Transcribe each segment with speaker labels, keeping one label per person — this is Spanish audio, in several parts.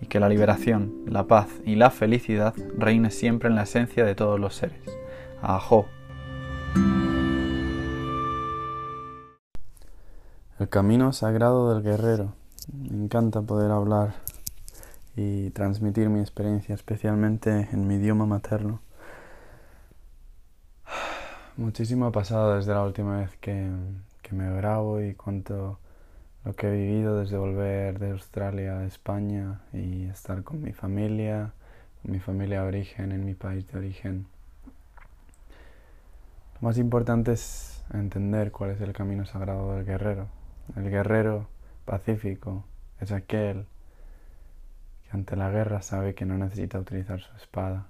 Speaker 1: y que la liberación, la paz y la felicidad reine siempre en la esencia de todos los seres. Ajo.
Speaker 2: El camino sagrado del guerrero. Me encanta poder hablar y transmitir mi experiencia, especialmente en mi idioma materno. Muchísimo ha pasado desde la última vez que, que me grabo y cuánto lo que he vivido desde volver de Australia a España y estar con mi familia, con mi familia de origen, en mi país de origen. Lo más importante es entender cuál es el camino sagrado del guerrero. El guerrero pacífico es aquel que ante la guerra sabe que no necesita utilizar su espada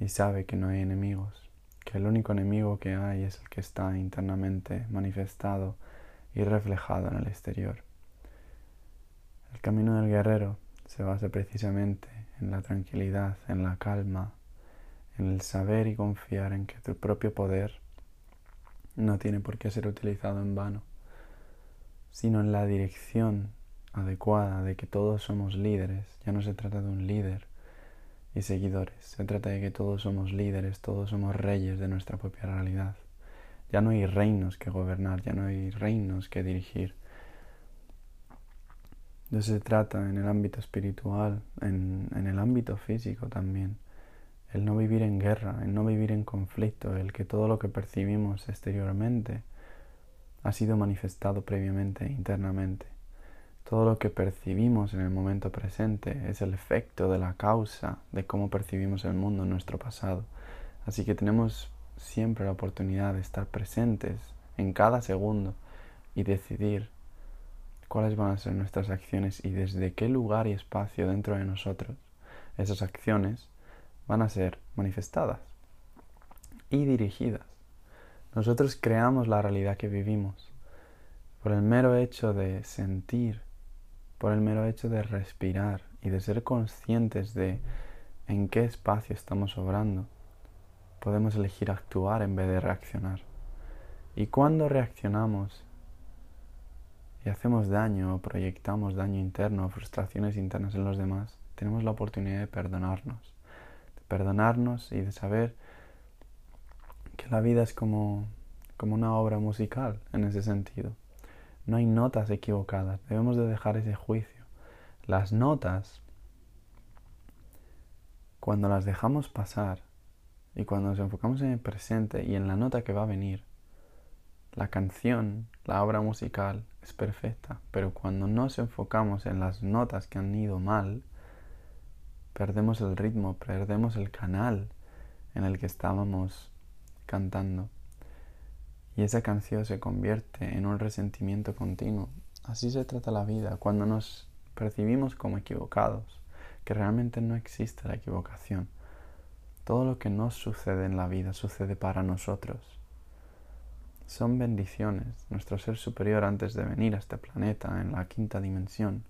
Speaker 2: y sabe que no hay enemigos, que el único enemigo que hay es el que está internamente manifestado y reflejado en el exterior. El camino del guerrero se basa precisamente en la tranquilidad, en la calma, en el saber y confiar en que tu propio poder no tiene por qué ser utilizado en vano, sino en la dirección adecuada de que todos somos líderes. Ya no se trata de un líder y seguidores, se trata de que todos somos líderes, todos somos reyes de nuestra propia realidad. Ya no hay reinos que gobernar, ya no hay reinos que dirigir. De eso se trata en el ámbito espiritual, en, en, el ámbito físico también. El no vivir en guerra, el no vivir en conflicto, el que todo lo que percibimos exteriormente ha sido manifestado previamente internamente. Todo lo que percibimos en el momento presente es el efecto de la causa de cómo percibimos el mundo en nuestro pasado. Así que tenemos siempre la oportunidad de estar presentes en cada segundo y decidir cuáles van a ser nuestras acciones y desde qué lugar y espacio dentro de nosotros esas acciones van a ser manifestadas y dirigidas. Nosotros creamos la realidad que vivimos por el mero hecho de sentir, por el mero hecho de respirar y de ser conscientes de en qué espacio estamos obrando podemos elegir actuar en vez de reaccionar. Y cuando reaccionamos y hacemos daño o proyectamos daño interno o frustraciones internas en los demás, tenemos la oportunidad de perdonarnos. De perdonarnos y de saber que la vida es como, como una obra musical en ese sentido. No hay notas equivocadas, debemos de dejar ese juicio. Las notas cuando las dejamos pasar y cuando nos enfocamos en el presente y en la nota que va a venir, la canción, la obra musical es perfecta, pero cuando nos enfocamos en las notas que han ido mal, perdemos el ritmo, perdemos el canal en el que estábamos cantando. Y esa canción se convierte en un resentimiento continuo. Así se trata la vida, cuando nos percibimos como equivocados, que realmente no existe la equivocación. Todo lo que nos sucede en la vida sucede para nosotros. Son bendiciones. Nuestro ser superior antes de venir a este planeta, en la quinta dimensión,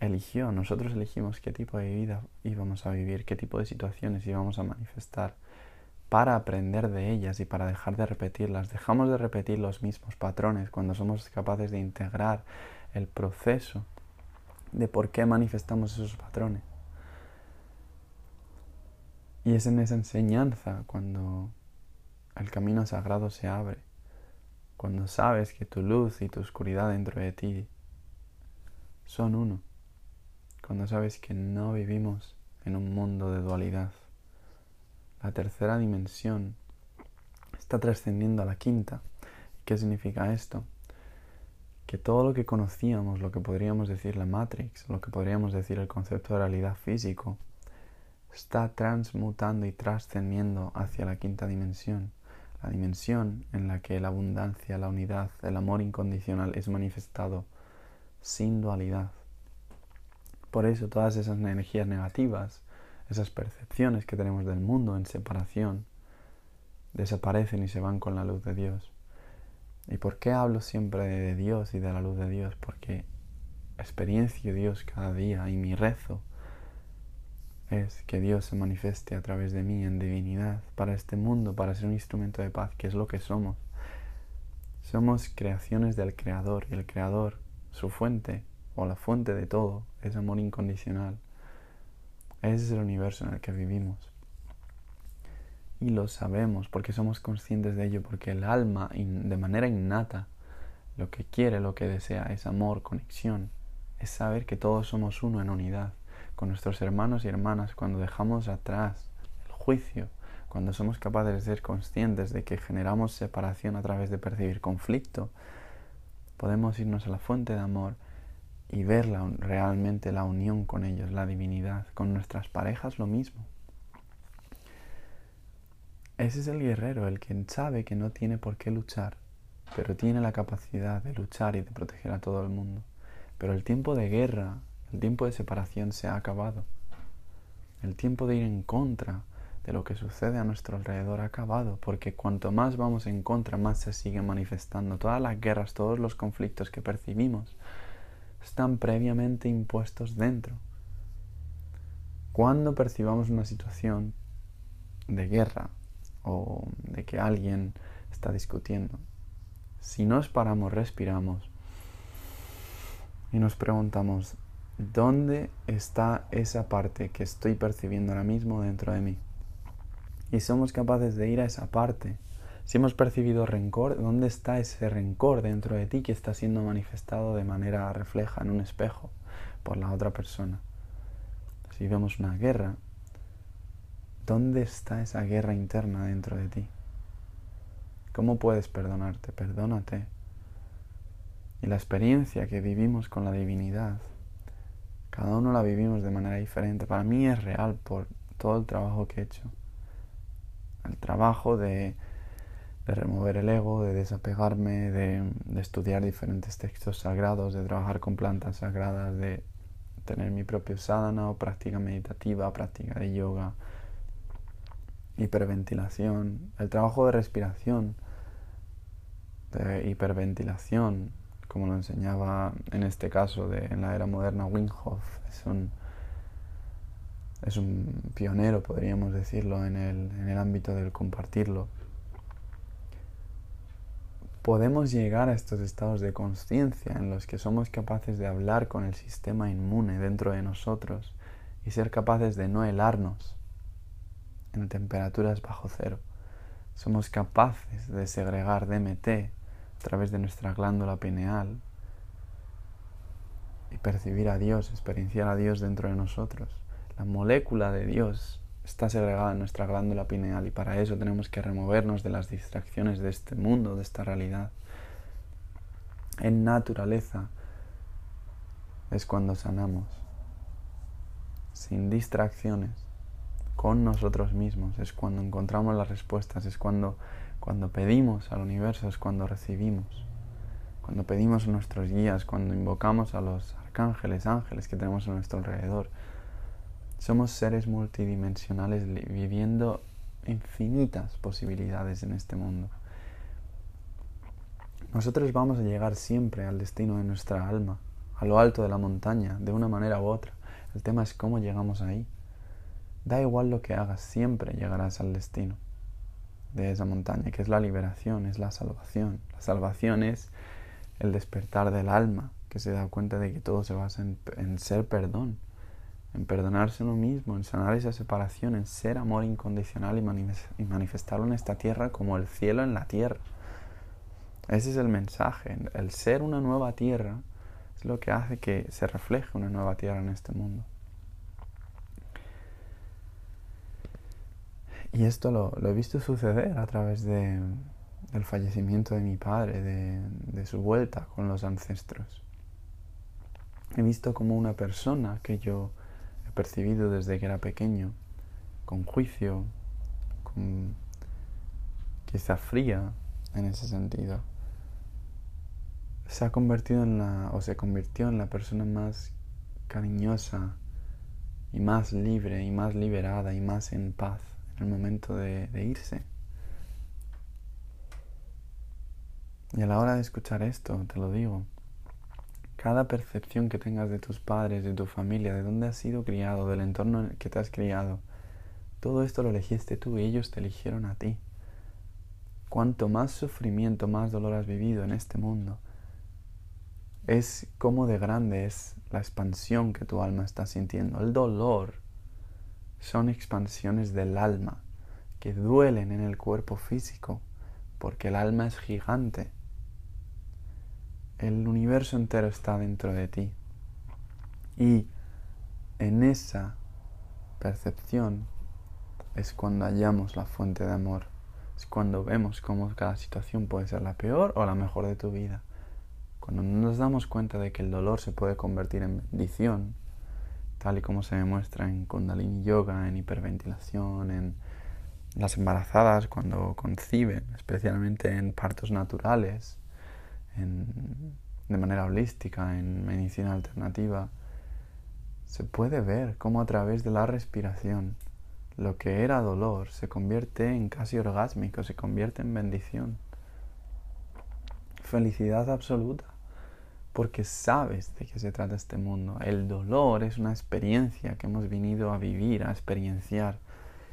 Speaker 2: eligió, nosotros elegimos qué tipo de vida íbamos a vivir, qué tipo de situaciones íbamos a manifestar para aprender de ellas y para dejar de repetirlas. Dejamos de repetir los mismos patrones cuando somos capaces de integrar el proceso de por qué manifestamos esos patrones. Y es en esa enseñanza cuando el camino sagrado se abre, cuando sabes que tu luz y tu oscuridad dentro de ti son uno, cuando sabes que no vivimos en un mundo de dualidad la tercera dimensión está trascendiendo a la quinta. ¿Qué significa esto? Que todo lo que conocíamos, lo que podríamos decir la Matrix, lo que podríamos decir el concepto de realidad físico, está transmutando y trascendiendo hacia la quinta dimensión, la dimensión en la que la abundancia, la unidad, el amor incondicional es manifestado sin dualidad. Por eso todas esas energías negativas esas percepciones que tenemos del mundo en separación desaparecen y se van con la luz de Dios. ¿Y por qué hablo siempre de Dios y de la luz de Dios? Porque experiencia Dios cada día y mi rezo es que Dios se manifieste a través de mí en divinidad para este mundo, para ser un instrumento de paz, que es lo que somos. Somos creaciones del Creador y el Creador, su fuente o la fuente de todo, es amor incondicional. Ese es el universo en el que vivimos. Y lo sabemos porque somos conscientes de ello, porque el alma de manera innata lo que quiere, lo que desea es amor, conexión, es saber que todos somos uno en unidad con nuestros hermanos y hermanas cuando dejamos atrás el juicio, cuando somos capaces de ser conscientes de que generamos separación a través de percibir conflicto, podemos irnos a la fuente de amor y ver realmente la unión con ellos, la divinidad. Con nuestras parejas lo mismo. Ese es el guerrero, el que sabe que no tiene por qué luchar, pero tiene la capacidad de luchar y de proteger a todo el mundo. Pero el tiempo de guerra, el tiempo de separación se ha acabado. El tiempo de ir en contra de lo que sucede a nuestro alrededor ha acabado, porque cuanto más vamos en contra, más se siguen manifestando. Todas las guerras, todos los conflictos que percibimos están previamente impuestos dentro. Cuando percibamos una situación de guerra o de que alguien está discutiendo, si nos paramos, respiramos y nos preguntamos, ¿dónde está esa parte que estoy percibiendo ahora mismo dentro de mí? Y somos capaces de ir a esa parte si hemos percibido rencor, ¿dónde está ese rencor dentro de ti que está siendo manifestado de manera refleja en un espejo por la otra persona? Si vemos una guerra, ¿dónde está esa guerra interna dentro de ti? ¿Cómo puedes perdonarte? Perdónate. Y la experiencia que vivimos con la divinidad, cada uno la vivimos de manera diferente. Para mí es real por todo el trabajo que he hecho. El trabajo de remover el ego, de desapegarme, de, estudiar diferentes textos sagrados, de trabajar con plantas sagradas, de tener mi propio sadhana o práctica meditativa, práctica de yoga, hiperventilación, el trabajo de respiración, de hiperventilación, como lo enseñaba en este caso de, en la era moderna Wim Hof, es un, es un pionero, podríamos decirlo, en el, en el ámbito del compartirlo podemos llegar a estos estados de conciencia en los que somos capaces de hablar con el sistema inmune dentro de nosotros y ser capaces de no helarnos en temperaturas bajo cero. Somos capaces de segregar DMT a través de nuestra glándula pineal y percibir a Dios, experienciar a Dios dentro de nosotros. La molécula de Dios está segregada en nuestra glándula pineal y para eso tenemos que removernos de las distracciones de este mundo, de esta realidad. En naturaleza es cuando sanamos, sin distracciones, con nosotros mismos, es cuando encontramos las respuestas, es cuando, cuando pedimos al universo, es cuando recibimos, cuando pedimos a nuestros guías, cuando invocamos a los arcángeles, ángeles que tenemos a nuestro alrededor somos seres multidimensionales viviendo infinitas posibilidades en este mundo. Nosotros vamos a llegar siempre al destino de nuestra alma, a lo alto de la montaña, de una manera u otra. El tema es cómo llegamos ahí. Da igual lo que hagas, siempre llegarás al destino de esa montaña, que es la liberación, es la salvación. La salvación es el despertar del alma, que se da cuenta de que todo se basa en, ser perdón en perdonarse uno mismo, en sanar esa separación, en ser amor incondicional y, manifestarlo en esta tierra como el cielo en la tierra. Ese es el mensaje. El ser una nueva tierra es lo que hace que se refleje una nueva tierra en este mundo. Y esto lo, he visto suceder a través de, del fallecimiento de mi padre, de, su vuelta con los ancestros. He visto como una persona que yo percibido desde que era pequeño, con juicio, con quizá fría en ese sentido, se ha convertido en la, o se convirtió en la persona más cariñosa y más libre y más liberada y más en paz el momento de, de irse. Y a la hora de escuchar esto, te lo digo, cada percepción que tengas de tus padres, de tu familia, de dónde has sido criado, del entorno en el que te has criado, todo esto lo elegiste tú y ellos te eligieron a ti. Cuanto más sufrimiento, más dolor has vivido en este mundo, es como de grande es la expansión que tu alma está sintiendo. El dolor son expansiones del alma que duelen en el cuerpo físico, porque el alma es gigante el universo entero está dentro de ti. Y en esa percepción es cuando hallamos la fuente de amor. Es cuando vemos cómo cada situación puede ser la peor o la mejor de tu vida. Cuando nos damos cuenta de que el dolor se puede convertir en bendición, tal y como se demuestra en Kundalini Yoga, en hiperventilación, en las embarazadas cuando conciben, especialmente en partos naturales, de manera holística, en medicina alternativa, se puede ver cómo a través de la respiración lo que era dolor se convierte en casi orgásmico, se convierte en bendición. Felicidad absoluta, porque sabes de qué se trata este mundo. El dolor es una experiencia que hemos venido a vivir, a experienciar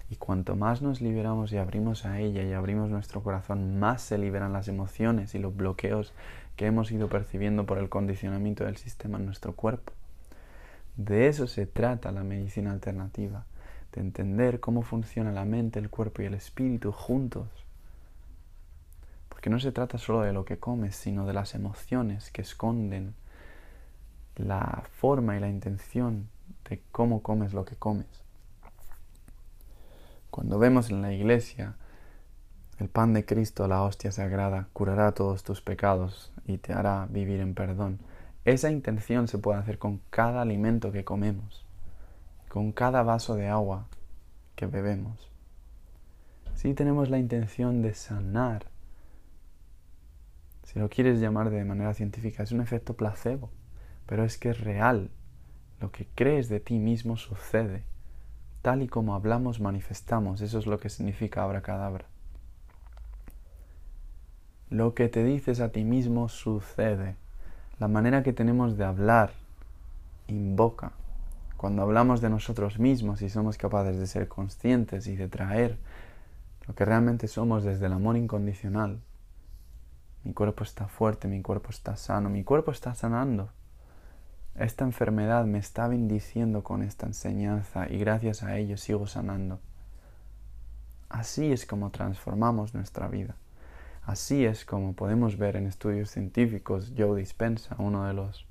Speaker 2: y cuanto más nos liberamos y abrimos a ella y abrimos nuestro corazón, más se liberan las emociones y los bloqueos que hemos ido percibiendo por el condicionamiento del sistema en nuestro cuerpo. De eso se trata la medicina alternativa, de entender cómo funciona la mente, el cuerpo y el espíritu juntos. Porque no se trata solo de lo que comes, sino de las emociones que esconden la forma y la intención de cómo comes lo que comes. Cuando vemos en la iglesia el pan de Cristo, la hostia sagrada, curará todos tus pecados y te hará vivir en perdón. Esa intención se puede hacer con cada alimento que comemos, con cada vaso de agua que bebemos. Si tenemos la intención de sanar, si lo quieres llamar de manera científica, es un efecto placebo, pero es que es real. Lo que crees de ti mismo sucede. Tal y como hablamos, manifestamos. Eso es lo que significa abracadabra. Lo que te dices a ti mismo sucede. La manera que tenemos de hablar invoca. Cuando hablamos de nosotros mismos y somos capaces de ser conscientes y de traer lo que realmente somos desde el amor incondicional. Mi cuerpo está fuerte, mi cuerpo está sano, mi cuerpo está sanando. Esta enfermedad me está bendiciendo con esta enseñanza y gracias a ello sigo sanando. Así es como transformamos nuestra vida. Así es como podemos ver en estudios científicos Joe Dispensa, uno de los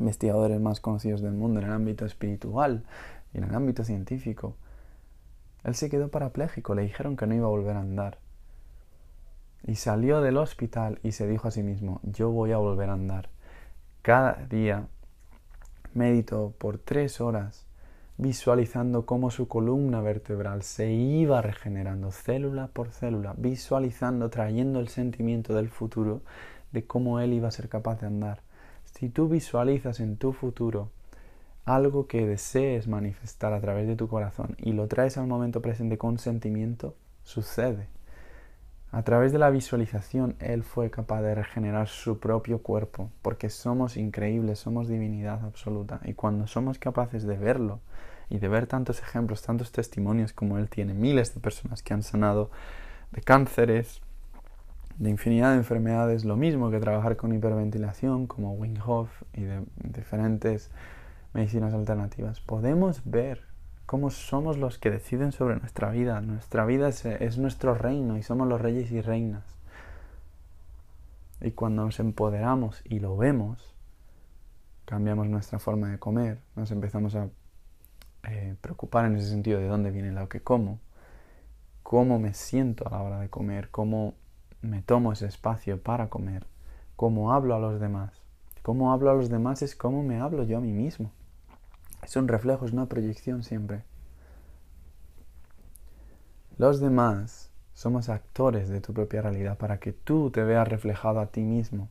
Speaker 2: investigadores más conocidos del mundo en el ámbito espiritual y en el ámbito científico. Él se quedó parapléjico, le dijeron que no iba a volver a andar. Y salió del hospital y se dijo a sí mismo, yo voy a volver a andar. Cada día meditó por tres horas visualizando cómo su columna vertebral se iba regenerando célula por célula, visualizando, trayendo el sentimiento del futuro de cómo él iba a ser capaz de andar. Si tú visualizas en tu futuro algo que desees manifestar a través de tu corazón y lo traes al momento presente con sentimiento, sucede. A través de la visualización, Él fue capaz de regenerar su propio cuerpo, porque somos increíbles, somos divinidad absoluta. Y cuando somos capaces de verlo y de ver tantos ejemplos, tantos testimonios como Él tiene, miles de personas que han sanado de cánceres, de infinidad de enfermedades, lo mismo que trabajar con hiperventilación, como Wing Hof y de diferentes medicinas alternativas, podemos ver cómo somos los que deciden sobre nuestra vida. Nuestra vida es, nuestro reino y somos los reyes y reinas. Y cuando nos empoderamos y lo vemos, cambiamos nuestra forma de comer, nos empezamos a eh, preocupar en ese sentido de dónde viene lo que como, cómo me siento a la hora de comer, cómo me tomo ese espacio para comer, cómo hablo a los demás. Cómo hablo a los demás es cómo me hablo yo a mí mismo. Es un reflejo, es una proyección siempre. Los demás somos actores de tu propia realidad para que tú te veas reflejado a ti mismo.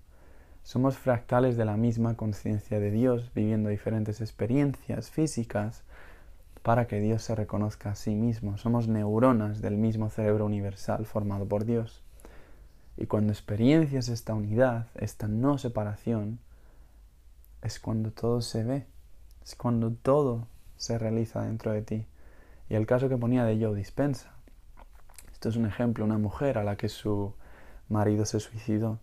Speaker 2: Somos fractales de la misma conciencia de Dios, viviendo diferentes experiencias físicas para que Dios se reconozca a sí mismo. Somos neuronas del mismo cerebro universal formado por Dios. Y cuando experiencias esta unidad, esta no separación, es cuando todo se ve. Es cuando todo se realiza dentro de ti. Y el caso que ponía de Joe Dispensa. Esto es un ejemplo, una mujer a la que su marido se suicidó.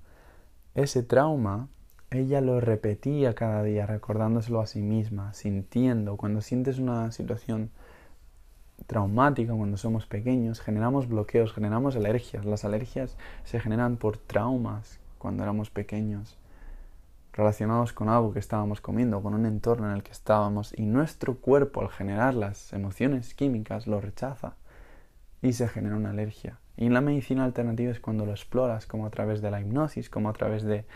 Speaker 2: Ese trauma, ella lo repetía cada día, recordándoselo a sí misma, sintiendo. Cuando sientes una situación traumática, cuando somos pequeños, generamos bloqueos, generamos alergias. Las alergias se generan por traumas cuando éramos pequeños relacionados con algo que estábamos comiendo, con un entorno en el que estábamos, y nuestro cuerpo al generar las emociones químicas lo rechaza y se genera una alergia. Y en la medicina alternativa es cuando lo exploras, como a través de la hipnosis, como a través de,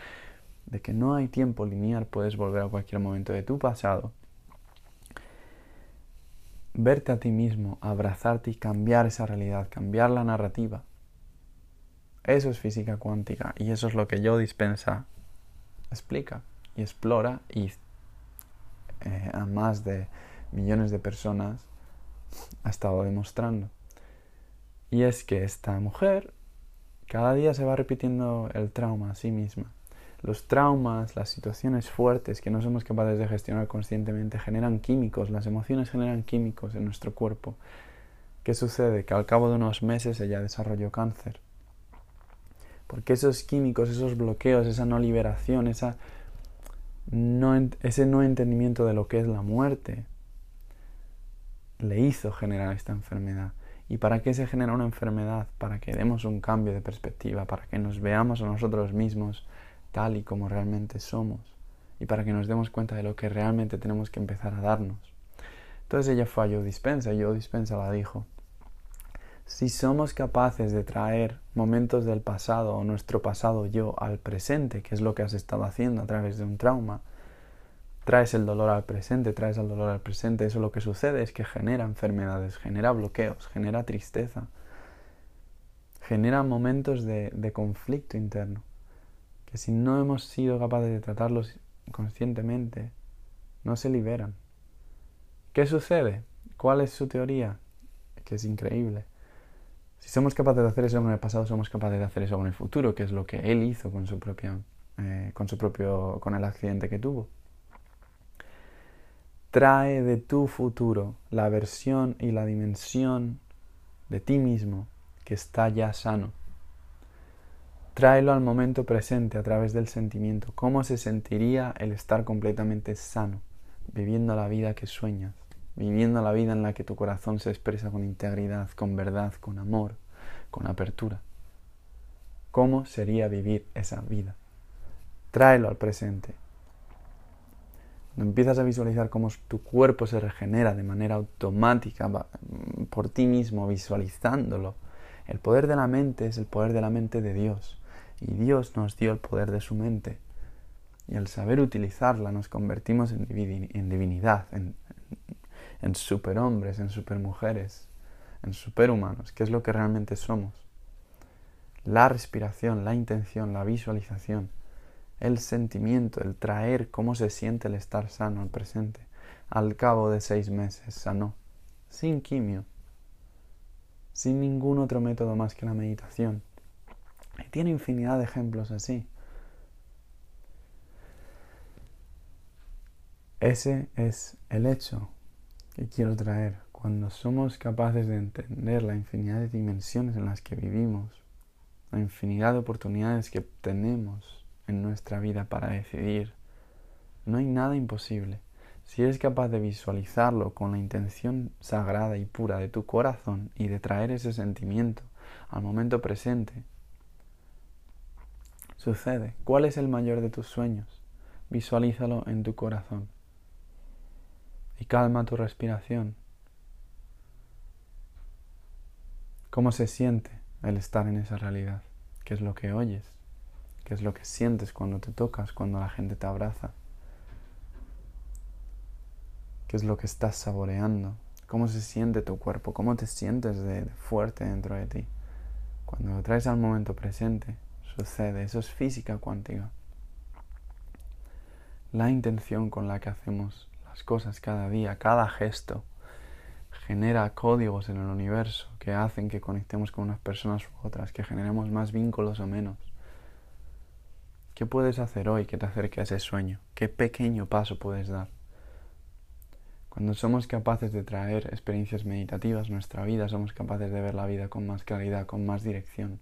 Speaker 2: que no hay tiempo lineal, puedes volver a cualquier momento de tu pasado, verte a ti mismo, abrazarte y cambiar esa realidad, cambiar la narrativa. Eso es física cuántica y eso es lo que yo dispensa explica y explora y eh, a más de millones de personas ha estado demostrando. Y es que esta mujer cada día se va repitiendo el trauma a sí misma. Los traumas, las situaciones fuertes que no somos capaces de gestionar conscientemente generan químicos, las emociones generan químicos en nuestro cuerpo. ¿Qué sucede? Que al cabo de unos meses ella desarrolló cáncer. Porque esos químicos, esos bloqueos, esa no liberación, esa no, ese no entendimiento de lo que es la muerte, le hizo generar esta enfermedad. ¿Y para qué se genera una enfermedad? Para que demos un cambio de perspectiva, para que nos veamos a nosotros mismos tal y como realmente somos y para que nos demos cuenta de lo que realmente tenemos que empezar a darnos. Entonces ella fue a Joe Dispensa y Joe Dispensa la dijo, si somos capaces de traer momentos del pasado o nuestro pasado yo al presente, que es lo que has estado haciendo a través de un trauma, traes el dolor al presente, traes el dolor al presente, eso lo que sucede es que genera enfermedades, genera bloqueos, genera tristeza, genera momentos de, conflicto interno, que si no hemos sido capaces de tratarlos conscientemente, no se liberan. ¿Qué sucede? ¿Cuál es su teoría? Que es increíble si somos capaces de hacer eso en el pasado, somos capaces de hacer eso en el futuro, que es lo que él hizo con su eh, con su propio, con el accidente que tuvo. Trae de tu futuro la versión y la dimensión de ti mismo que está ya sano. Tráelo al momento presente a través del sentimiento. ¿Cómo se sentiría el estar completamente sano, viviendo la vida que sueñas? Viviendo la vida en la que tu corazón se expresa con integridad, con verdad, con amor, con apertura. ¿Cómo sería vivir esa vida? Tráelo al presente. Cuando empiezas a visualizar cómo tu cuerpo se regenera de manera automática por ti mismo, visualizándolo, el poder de la mente es el poder de la mente de Dios. Y Dios nos dio el poder de su mente. Y al saber utilizarla nos convertimos en, divinidad, en, en superhombres, en supermujeres, en superhumanos, que es lo que realmente somos. La respiración, la intención, la visualización, el sentimiento, el traer cómo se siente el estar sano al presente. Al cabo de seis meses sanó, sin quimio, sin ningún otro método más que la meditación. Y tiene infinidad de ejemplos así. Ese es el hecho que quiero traer. Cuando somos capaces de entender la infinidad de dimensiones en las que vivimos, la infinidad de oportunidades que tenemos en nuestra vida para decidir, no hay nada imposible. Si eres capaz de visualizarlo con la intención sagrada y pura de tu corazón y de traer ese sentimiento al momento presente, sucede. ¿Cuál es el mayor de tus sueños? Visualízalo en tu corazón y calma tu respiración. ¿Cómo se siente el estar en esa realidad? ¿Qué es lo que oyes? ¿Qué es lo que sientes cuando te tocas, cuando la gente te abraza? ¿Qué es lo que estás saboreando? ¿Cómo se siente tu cuerpo? ¿Cómo te sientes fuerte dentro de ti? Cuando lo traes al momento presente, sucede. Eso es física cuántica. La intención con la que hacemos las cosas cada día, cada gesto, genera códigos en el universo que hacen que conectemos con unas personas u otras, que generemos más vínculos o menos. ¿Qué puedes hacer hoy que te acerque a ese sueño? ¿Qué pequeño paso puedes dar? Cuando somos capaces de traer experiencias meditativas a nuestra vida, somos capaces de ver la vida con más claridad, con más dirección.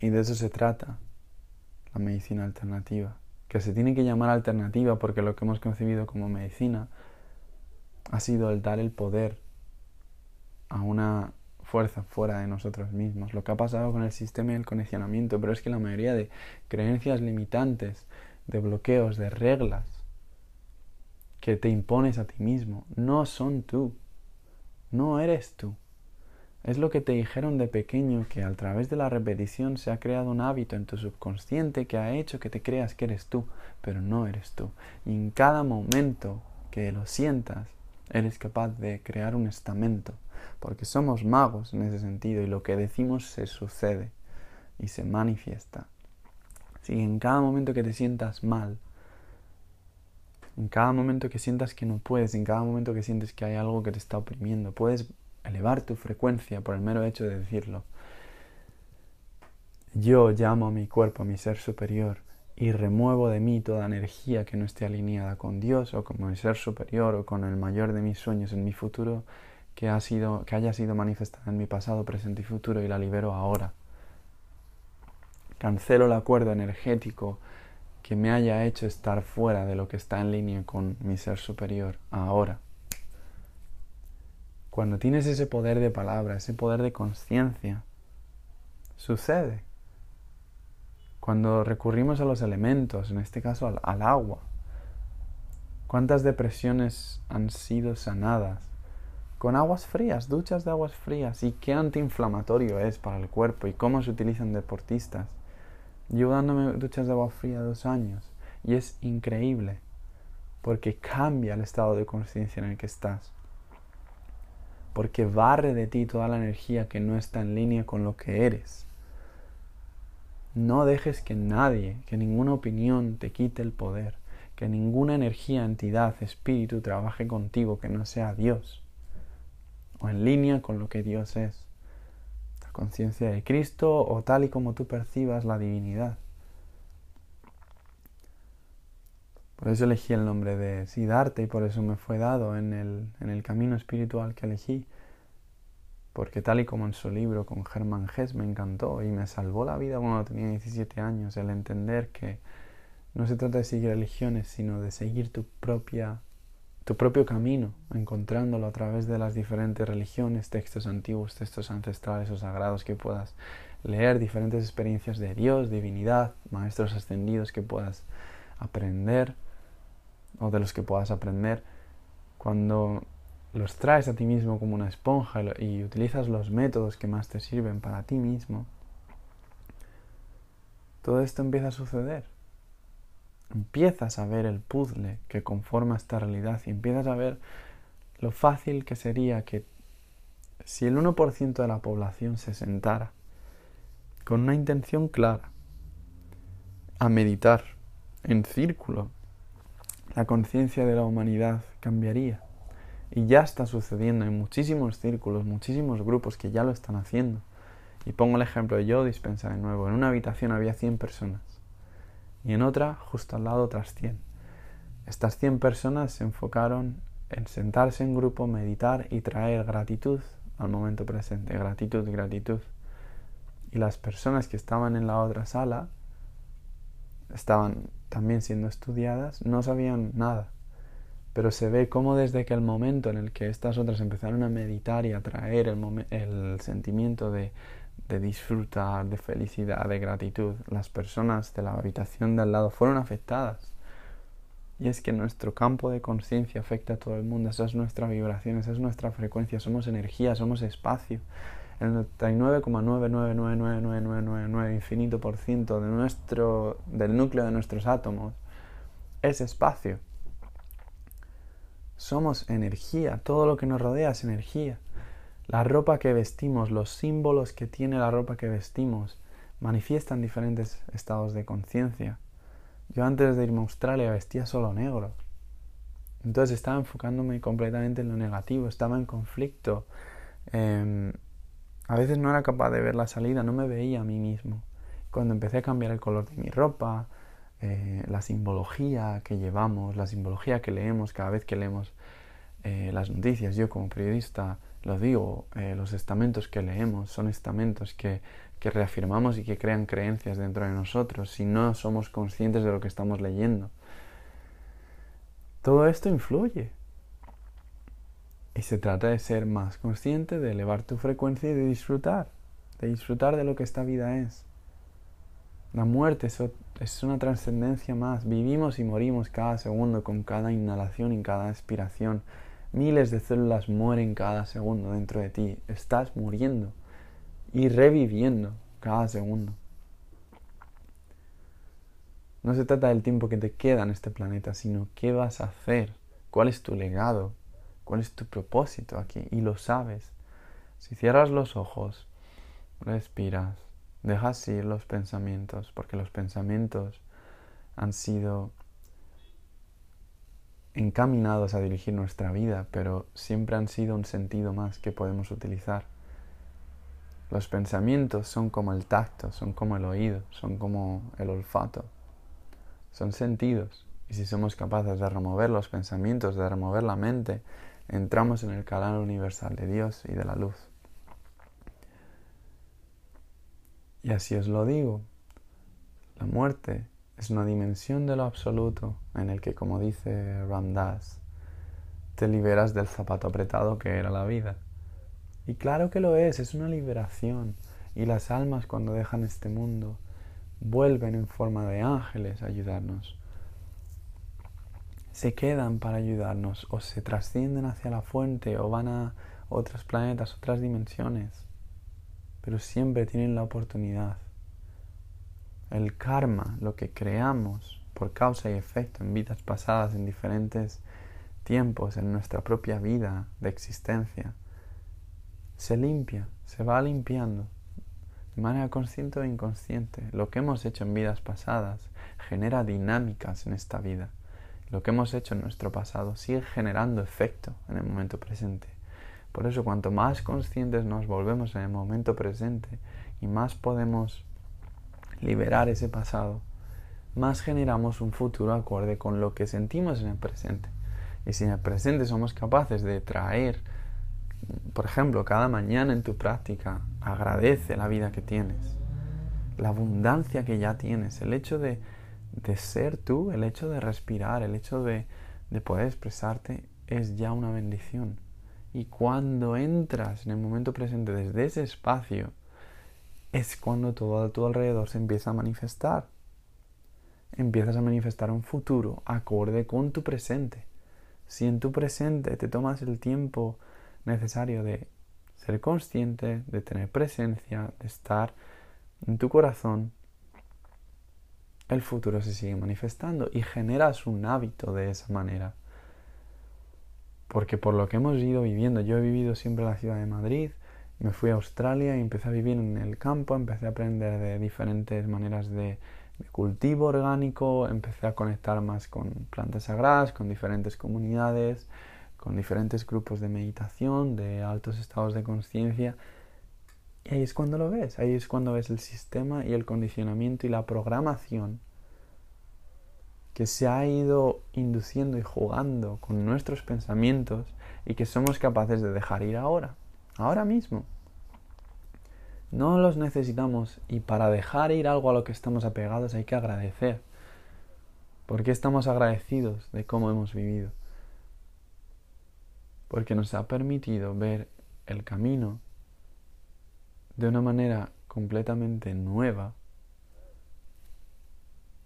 Speaker 2: Y de eso se trata la medicina alternativa, que se tiene que llamar alternativa porque lo que hemos concebido como medicina ha sido el dar el poder a una fuerza fuera de nosotros mismos. Lo que ha pasado con el sistema y el condicionamiento, pero es que la mayoría de creencias limitantes, de bloqueos, de reglas que te impones a ti mismo, no son tú. No eres tú. Es lo que te dijeron de pequeño que a través de la repetición se ha creado un hábito en tu subconsciente que ha hecho que te creas que eres tú, pero no eres tú. Y en cada momento que lo sientas, eres capaz de crear un estamento, porque somos magos en ese sentido y lo que decimos se sucede y se manifiesta. Si en cada momento que te sientas mal, en cada momento que sientas que no puedes, en cada momento que sientes que hay algo que te está oprimiendo, puedes elevar tu frecuencia por el mero hecho de decirlo. Yo llamo a mi cuerpo, a mi ser superior, y remuevo de mí toda energía que no esté alineada con Dios o con mi ser superior o con el mayor de mis sueños en mi futuro que, ha sido, que haya sido manifestada en mi pasado, presente y futuro y la libero ahora. Cancelo el acuerdo energético que me haya hecho estar fuera de lo que está en línea con mi ser superior ahora. Cuando tienes ese poder de palabra, ese poder de conciencia, sucede cuando recurrimos a los elementos, en este caso al, agua, ¿cuántas depresiones han sido sanadas? Con aguas frías, duchas de aguas frías. ¿Y qué antiinflamatorio es para el cuerpo? ¿Y cómo se utilizan deportistas? Llevo dándome duchas de agua fría dos años y es increíble porque cambia el estado de conciencia en el que estás. Porque barre de ti toda la energía que no está en línea con lo que eres. No dejes que nadie, que ninguna opinión te quite el poder, que ninguna energía, entidad, espíritu trabaje contigo que no sea Dios o en línea con lo que Dios es, la conciencia de Cristo o tal y como tú percibas la divinidad. Por eso elegí el nombre de Siddhartha y por eso me fue dado en el, en el camino espiritual que elegí. Porque tal y como en su libro con Hermann Hesse me encantó y me salvó la vida cuando tenía 17 años, el entender que no se trata de seguir religiones, sino de seguir tu propia tu propio camino, encontrándolo a través de las diferentes religiones, textos antiguos, textos ancestrales o sagrados que puedas leer, diferentes experiencias de Dios, divinidad, maestros ascendidos que puedas aprender o de los que puedas aprender, cuando los traes a ti mismo como una esponja y utilizas los métodos que más te sirven para ti mismo, todo esto empieza a suceder. Empiezas a ver el puzzle que conforma esta realidad y empiezas a ver lo fácil que sería que si el 1% de la población se sentara con una intención clara a meditar en círculo, la conciencia de la humanidad cambiaría. Y ya está sucediendo en muchísimos círculos, muchísimos grupos que ya lo están haciendo. Y pongo el ejemplo de yo dispensa de nuevo. En una habitación había 100 personas y en otra, justo al lado, otras 100. Estas 100 personas se enfocaron en sentarse en grupo, meditar y traer gratitud al momento presente. Gratitud, gratitud. Y las personas que estaban en la otra sala estaban también siendo estudiadas, no sabían nada. Pero se ve cómo desde que el momento en el que estas otras empezaron a meditar y a traer el, sentimiento de, de disfrutar, de felicidad, de gratitud, las personas de la habitación de al lado fueron afectadas. Y es que nuestro campo de conciencia afecta a todo el mundo, esa es nuestra vibración, esa es nuestra frecuencia, somos energía, somos espacio el 99,9999999 infinito por ciento de nuestro, del núcleo de nuestros átomos es espacio. Somos energía, todo lo que nos rodea es energía. La ropa que vestimos, los símbolos que tiene la ropa que vestimos, manifiestan diferentes estados de conciencia. Yo antes de irme a Australia vestía solo negro. Entonces estaba enfocándome completamente en lo negativo, estaba en conflicto. Em, a veces no era capaz de ver la salida, no me veía a mí mismo. Cuando empecé a cambiar el color de mi ropa, eh, la simbología que llevamos, la simbología que leemos cada vez que leemos eh, las noticias, yo como periodista lo digo, eh, los estamentos que leemos son estamentos que, que reafirmamos y que crean creencias dentro de nosotros si no somos conscientes de lo que estamos leyendo. Todo esto influye. Y se trata de ser más consciente, de elevar tu frecuencia y de disfrutar, de disfrutar de lo que esta vida es. La muerte es una trascendencia más. Vivimos y morimos cada segundo con cada inhalación y cada expiración. Miles de células mueren cada segundo dentro de ti. Estás muriendo y reviviendo cada segundo. No se trata del tiempo que te queda en este planeta, sino qué vas a hacer, cuál es tu legado, cuál es tu propósito aquí y lo sabes. Si cierras los ojos, respiras, dejas ir los pensamientos, porque los pensamientos han sido encaminados a dirigir nuestra vida, pero siempre han sido un sentido más que podemos utilizar. Los pensamientos son como el tacto, son como el oído, son como el olfato, son sentidos. Y si somos capaces de remover los pensamientos, de remover la mente, entramos en el canal universal de Dios y de la luz. Y así os lo digo, la muerte es una dimensión de lo absoluto en el que, como dice Ramdas, te liberas del zapato apretado que era la vida. Y claro que lo es, es una liberación. Y las almas cuando dejan este mundo vuelven en forma de ángeles a ayudarnos se quedan para ayudarnos o se trascienden hacia la fuente o van a otros planetas, otras dimensiones. Pero siempre tienen la oportunidad. El karma, lo que creamos por causa y efecto en vidas pasadas, en diferentes tiempos, en nuestra propia vida de existencia, se limpia, se va limpiando de manera consciente o inconsciente. Lo que hemos hecho en vidas pasadas genera dinámicas en esta vida lo que hemos hecho en nuestro pasado sigue generando efecto en el momento presente. Por eso cuanto más conscientes nos volvemos en el momento presente y más podemos liberar ese pasado, más generamos un futuro acorde con lo que sentimos en el presente. Y si en el presente somos capaces de traer, por ejemplo, cada mañana en tu práctica, agradece la vida que tienes, la abundancia que ya tienes, el hecho de de ser tú, el hecho de respirar, el hecho de, de poder expresarte es ya una bendición. Y cuando entras en el momento presente desde ese espacio, es cuando todo a tu alrededor se empieza a manifestar. empiezas a manifestar un futuro acorde con tu presente. Si en tu presente te tomas el tiempo necesario de ser consciente, de tener presencia, de estar en tu corazón, el futuro se sigue manifestando y generas un hábito de esa manera. Porque por lo que hemos ido viviendo, yo he vivido siempre en la ciudad de Madrid, me fui a Australia y empecé a vivir en el campo, empecé a aprender de diferentes maneras de, cultivo orgánico, empecé a conectar más con plantas sagradas, con diferentes comunidades, con diferentes grupos de meditación, de altos estados de conciencia. Y ahí es cuando lo ves, ahí es cuando ves el sistema y el condicionamiento y la programación que se ha ido induciendo y jugando con nuestros pensamientos y que somos capaces de dejar ir ahora, ahora mismo. No los necesitamos y para dejar ir algo a lo que estamos apegados hay que agradecer. ¿Por qué estamos agradecidos de cómo hemos vivido? Porque nos ha permitido ver el camino de una manera completamente nueva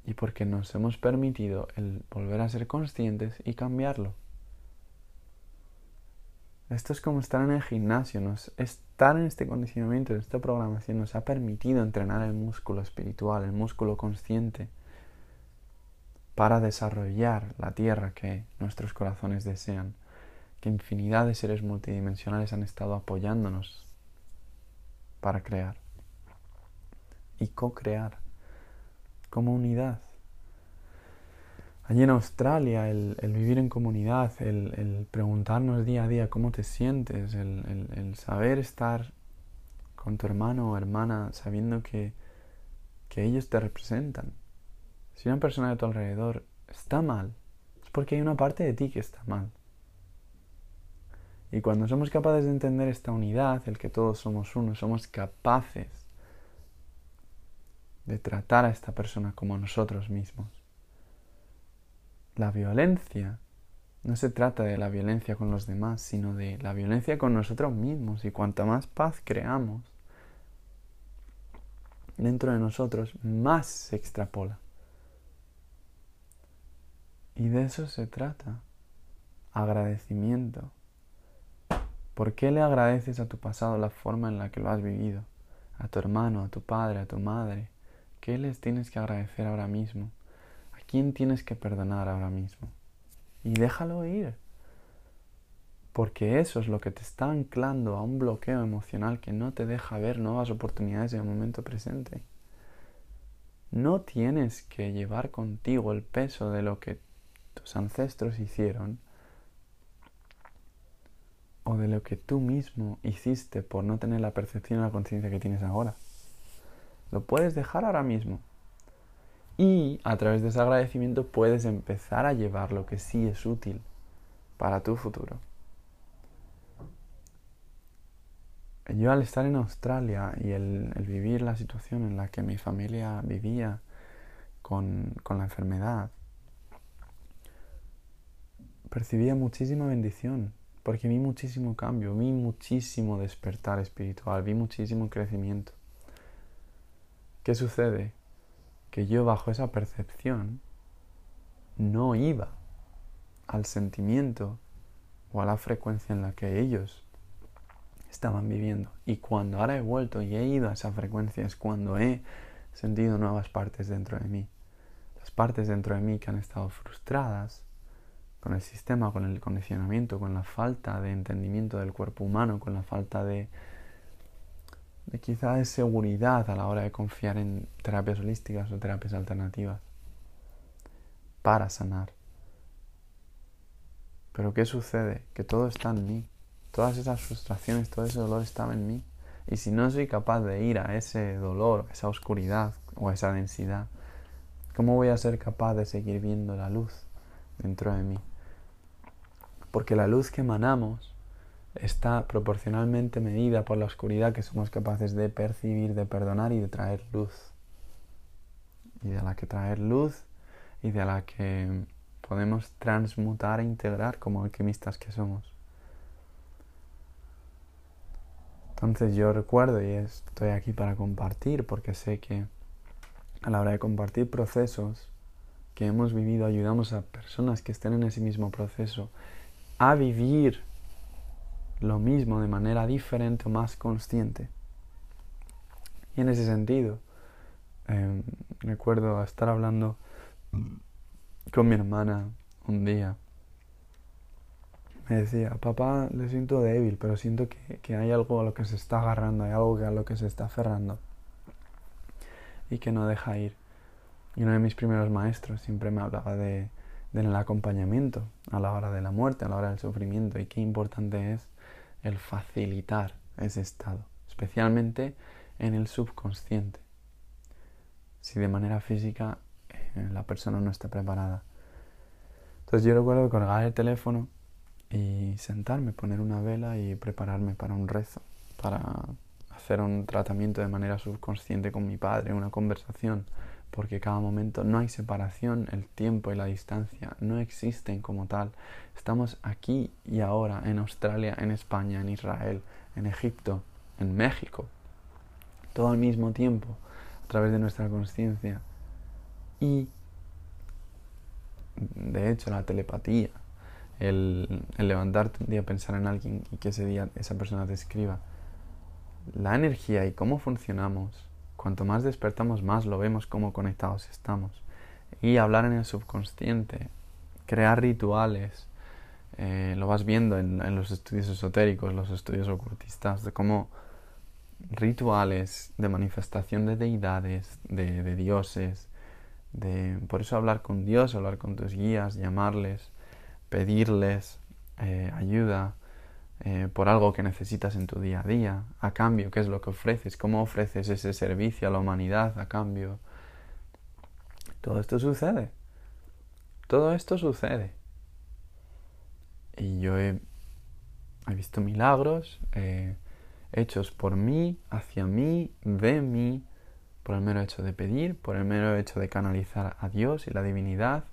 Speaker 2: y porque nos hemos permitido el volver a ser conscientes y cambiarlo. Esto es como estar en el gimnasio, nos, estar en este condicionamiento, en esta programación nos ha permitido entrenar el músculo espiritual, el músculo consciente, para desarrollar la tierra que nuestros corazones desean, que infinidad de seres multidimensionales han estado apoyándonos para crear y co-crear como unidad. Allí en Australia, el, vivir en comunidad, el, preguntarnos día a día cómo te sientes, el, saber estar con tu hermano o hermana sabiendo que, que ellos te representan. Si una persona de tu alrededor está mal, es porque hay una parte de ti que está mal. Y cuando somos capaces de entender esta unidad, el que todos somos uno, somos capaces de tratar a esta persona como nosotros mismos. La violencia no se trata de la violencia con los demás, sino de la violencia con nosotros mismos. Y cuanta más paz creamos dentro de nosotros, más se extrapola. Y de eso se trata. Agradecimiento. ¿Por qué le agradeces a tu pasado la forma en la que lo has vivido? A tu hermano, a tu padre, a tu madre, ¿Qué les tienes que agradecer ahora mismo? ¿A quién tienes que perdonar ahora mismo? Y déjalo ir. Porque eso es lo que te está anclando a un bloqueo emocional que no te deja ver nuevas oportunidades en el momento presente. No tienes que llevar contigo el peso de lo que tus ancestros hicieron o de lo que tú mismo hiciste por no tener la percepción o la conciencia que tienes ahora. Lo puedes dejar ahora mismo. Y a través de ese agradecimiento puedes empezar a llevar lo que sí es útil para tu futuro. Yo al estar en Australia y el, vivir la situación en la que mi familia vivía con, con la enfermedad, percibía muchísima bendición, porque vi muchísimo cambio, vi muchísimo despertar espiritual, vi muchísimo crecimiento. ¿Qué sucede? Que yo bajo esa percepción no iba al sentimiento o a la frecuencia en la que ellos estaban viviendo. Y cuando ahora he vuelto y he ido a esa frecuencia es cuando he sentido nuevas partes dentro de mí. Las partes dentro de mí que han estado frustradas con el sistema, con el condicionamiento, con la falta de entendimiento del cuerpo humano, con la falta de de quizá de seguridad a la hora de confiar en terapias holísticas o terapias alternativas para sanar. Pero ¿qué sucede? Que todo está en mí. Todas esas frustraciones, todo ese dolor estaba en mí. Y si no soy capaz de ir a ese dolor, a esa oscuridad o a esa densidad, ¿cómo voy a ser capaz de seguir viendo la luz dentro de mí? Porque la luz que emanamos está proporcionalmente medida por la oscuridad que somos capaces de percibir, de perdonar y de traer luz. Y de la que traer luz y de la que podemos transmutar e integrar como alquimistas que somos. Entonces yo recuerdo y estoy aquí para compartir porque sé que a la hora de compartir procesos que hemos vivido ayudamos a personas que estén en ese mismo proceso a vivir lo mismo de manera diferente o más consciente. Y en ese sentido, em, recuerdo estar hablando con mi hermana un día. Me decía, papá, le siento débil, pero siento que, que hay algo a lo que se está agarrando, hay algo a lo que se está aferrando y que no deja ir. Y uno de mis primeros maestros siempre me hablaba de, del acompañamiento a la hora de la muerte, a la hora del sufrimiento y qué importante es el facilitar ese estado, especialmente en el subconsciente. Si de manera física eh, la persona no está preparada. Entonces yo recuerdo colgar el teléfono y sentarme, poner una vela y prepararme para un rezo, para hacer un tratamiento de manera subconsciente con mi padre, una conversación, porque cada momento no hay separación, el tiempo y la distancia no existen como tal. Estamos aquí y ahora, en Australia, en España, en Israel, en Egipto, en México, todo al mismo tiempo, a través de nuestra conciencia. Y, de hecho, la telepatía, el, el levantarte un día, pensar en alguien y que ese día esa persona te escriba, la energía y cómo funcionamos, cuanto más despertamos, más lo vemos cómo conectados estamos. Y hablar en el subconsciente, crear rituales, eh, lo vas viendo en, los estudios esotéricos, los estudios ocultistas, de cómo rituales de manifestación de deidades, de, dioses, de, por eso hablar con Dios, hablar con tus guías, llamarles, pedirles eh, ayuda, eh, por algo que necesitas en tu día a día, a cambio, ¿qué es lo que ofreces? ¿Cómo ofreces ese servicio a la humanidad a cambio? Todo esto sucede. Todo esto sucede. Y yo he, visto milagros eh, hechos por mí, hacia mí, de mí, por el mero hecho de pedir, por el mero hecho de canalizar a Dios y la divinidad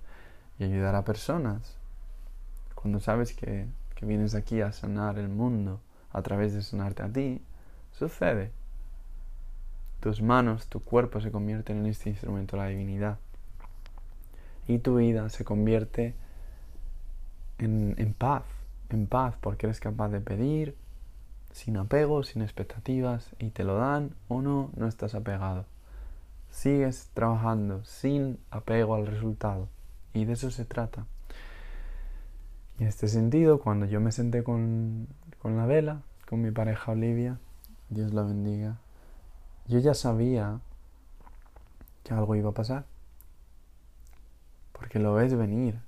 Speaker 2: y ayudar a personas. Cuando sabes que que vienes aquí a sanar el mundo a través de sanarte a ti, sucede. Tus manos, tu cuerpo se convierten en este instrumento la divinidad. Y tu vida se convierte en, en paz, en paz, porque eres capaz de pedir sin apego, sin expectativas, y te lo dan o no, no estás apegado. Sigues trabajando sin apego al resultado. Y de eso se trata. En este sentido, cuando yo me senté con, la vela, con mi pareja Olivia, Dios la bendiga, yo ya sabía que algo iba a pasar. Porque lo ves venir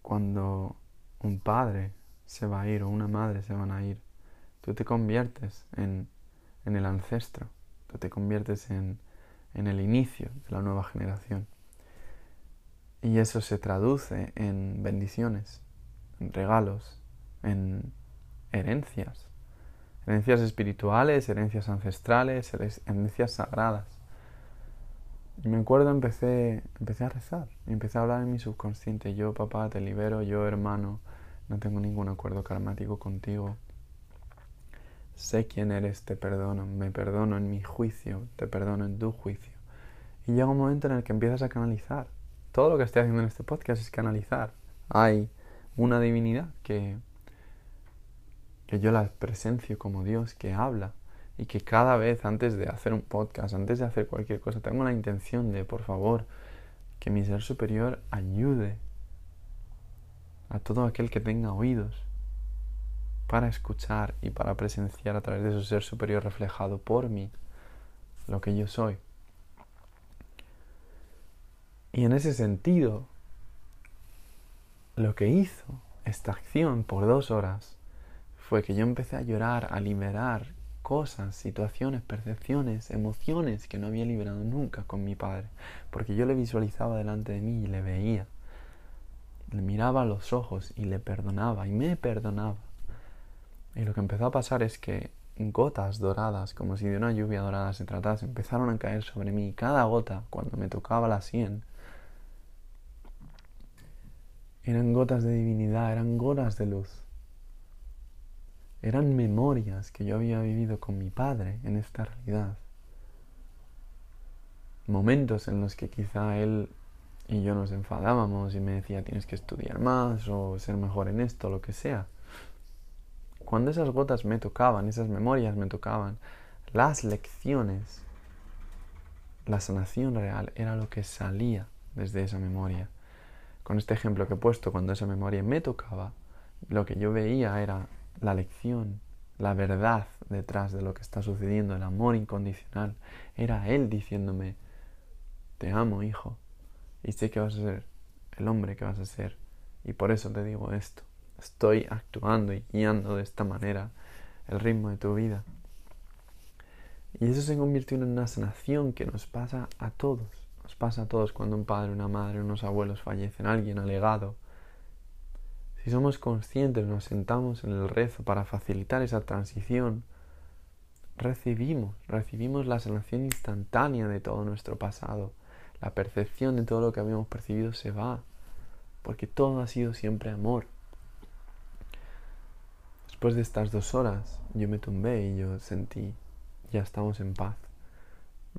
Speaker 2: cuando un padre se va a ir o una madre se van a ir. Tú te conviertes en, en el ancestro, tú te conviertes en, en el inicio de la nueva generación. Y eso se traduce en bendiciones, regalos, en herencias, herencias espirituales, herencias ancestrales, herencias sagradas. Y me acuerdo, empecé, empecé a rezar, empecé a hablar en mi subconsciente, yo papá te libero, yo hermano, no tengo ningún acuerdo karmático contigo. Sé quién eres, te perdono, me perdono en mi juicio, te perdono en tu juicio. Y llega un momento en el que empiezas a canalizar. Todo lo que estoy haciendo en este podcast es canalizar. Hay una divinidad que, que yo la presencio como Dios que habla y que cada vez antes de hacer un podcast, antes de hacer cualquier cosa, tengo la intención de, por favor, que mi ser superior ayude a todo aquel que tenga oídos para escuchar y para presenciar a través de su ser superior reflejado por mí lo que yo soy. Y en ese sentido, lo que hizo esta acción por dos horas fue que yo empecé a llorar, a liberar cosas, situaciones, percepciones, emociones que no había liberado nunca con mi padre, porque yo le visualizaba delante de mí y le veía. Le miraba a los ojos y le perdonaba y me perdonaba. Y lo que empezó a pasar es que gotas doradas, como si de una lluvia dorada se tratase, empezaron a caer sobre mí. Cada gota, cuando me tocaba la sien, eran gotas de divinidad, eran gotas de luz. Eran memorias que yo había vivido con mi padre en esta realidad. Momentos en los que quizá él y yo nos enfadábamos y me decía tienes que estudiar más o ser mejor en esto, lo que sea. Cuando esas gotas me tocaban, esas memorias me tocaban, las lecciones, la sanación real era lo que salía desde esa memoria. Con este ejemplo que he puesto, cuando esa memoria me tocaba, lo que yo veía era la lección, la verdad detrás de lo que está sucediendo, el amor incondicional. Era Él diciéndome, te amo, hijo, y sé que vas a ser el hombre que vas a ser. Y por eso te digo esto. Estoy actuando y guiando de esta manera el ritmo de tu vida. Y eso se convirtió en una sanación que nos pasa a todos. Pasa a todos cuando un padre, una madre, unos abuelos fallecen, alguien ha legado. Si somos conscientes, nos sentamos en el rezo para facilitar esa transición, recibimos, recibimos la sanación instantánea de todo nuestro pasado la percepción de todo lo que habíamos percibido se va, porque todo ha sido siempre amor. Después de estas dos horas yo me tumbé y yo sentí, ya estamos en paz,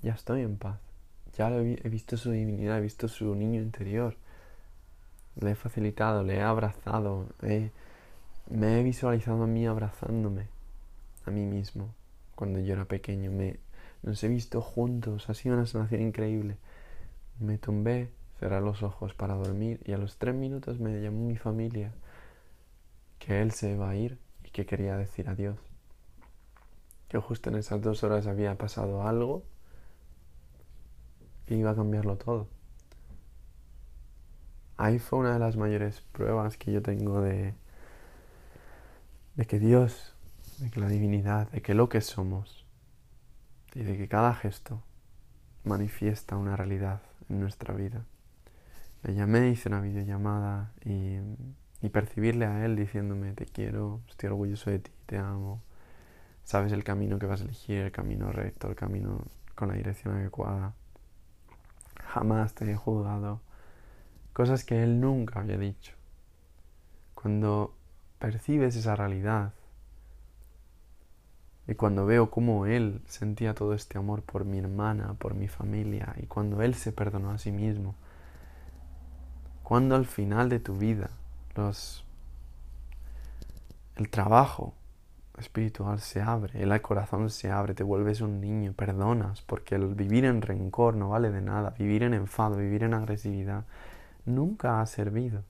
Speaker 2: ya estoy en paz, ya he visto su divinidad, he visto su niño interior, le he facilitado, le he abrazado, me he visualizado a mí abrazándome, a mí mismo, cuando yo era pequeño, me, nos he visto juntos, ha sido una sanación increíble. Me tumbé, cerré los ojos para dormir y a los tres minutos me llamó mi familia que él se iba a ir y que quería decir adiós. Que justo en esas dos horas había pasado algo y iba a cambiarlo todo. Ahí fue una de las mayores pruebas que yo tengo de, de que Dios, de que la divinidad, de que lo que somos y de que cada gesto manifiesta una realidad en nuestra vida. Le llamé, hice una videollamada y, y percibirle a él diciéndome te quiero, estoy orgulloso de ti, te amo, sabes el camino que vas a elegir, el camino recto, el camino con la dirección adecuada. Jamás te he juzgado. Cosas que él nunca había dicho. Cuando percibes esa realidad, y cuando veo cómo Él sentía todo este amor por mi hermana, por mi familia, y cuando Él se perdonó a sí mismo, cuando al final de tu vida los, el trabajo espiritual se abre, el corazón se abre, te vuelves un niño, perdonas, porque el vivir en rencor no vale de nada, vivir en enfado, vivir en agresividad, nunca ha servido.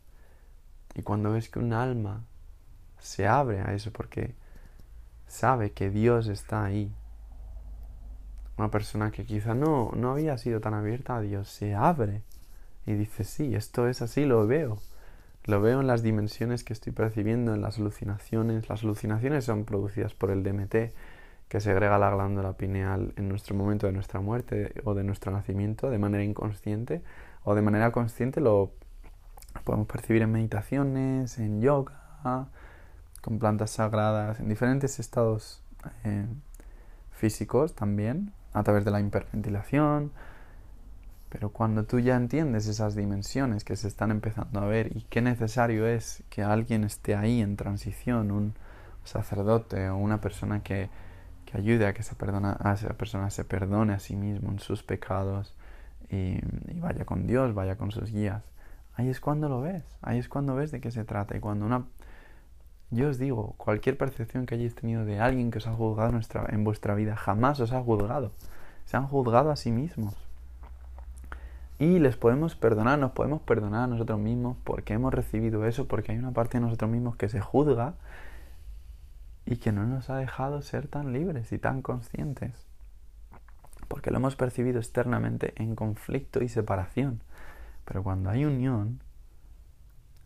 Speaker 2: Y cuando ves que un alma se abre a eso, porque sabe que Dios está ahí. Una persona que quizá no, no había sido tan abierta a Dios se abre y dice, sí, esto es así, lo veo. Lo veo en las dimensiones que estoy percibiendo, en las alucinaciones. Las alucinaciones son producidas por el DMT, que segrega la glándula pineal en nuestro momento de nuestra muerte o de nuestro nacimiento de manera inconsciente o de manera consciente lo podemos percibir en meditaciones, en yoga, con plantas sagradas, en diferentes estados eh, físicos también, a través de la hiperventilación. Pero cuando tú ya entiendes esas dimensiones que se están empezando a ver y qué necesario es que alguien esté ahí en transición, un sacerdote o una persona que, que ayude a que esa, perdona, a esa persona se perdone a sí mismo en sus pecados y, vaya con Dios, vaya con sus guías, ahí es cuando lo ves, ahí es cuando ves de qué se trata. Y cuando una yo os digo, cualquier percepción que hayáis tenido de alguien que os ha juzgado en vuestra vida, jamás os ha juzgado. Se han juzgado a sí mismos. Y les podemos perdonar, nos podemos perdonar a nosotros mismos porque hemos recibido eso, porque hay una parte de nosotros mismos que se juzga y que no nos ha dejado ser tan libres y tan conscientes. Porque lo hemos percibido externamente en conflicto y separación. Pero cuando hay unión,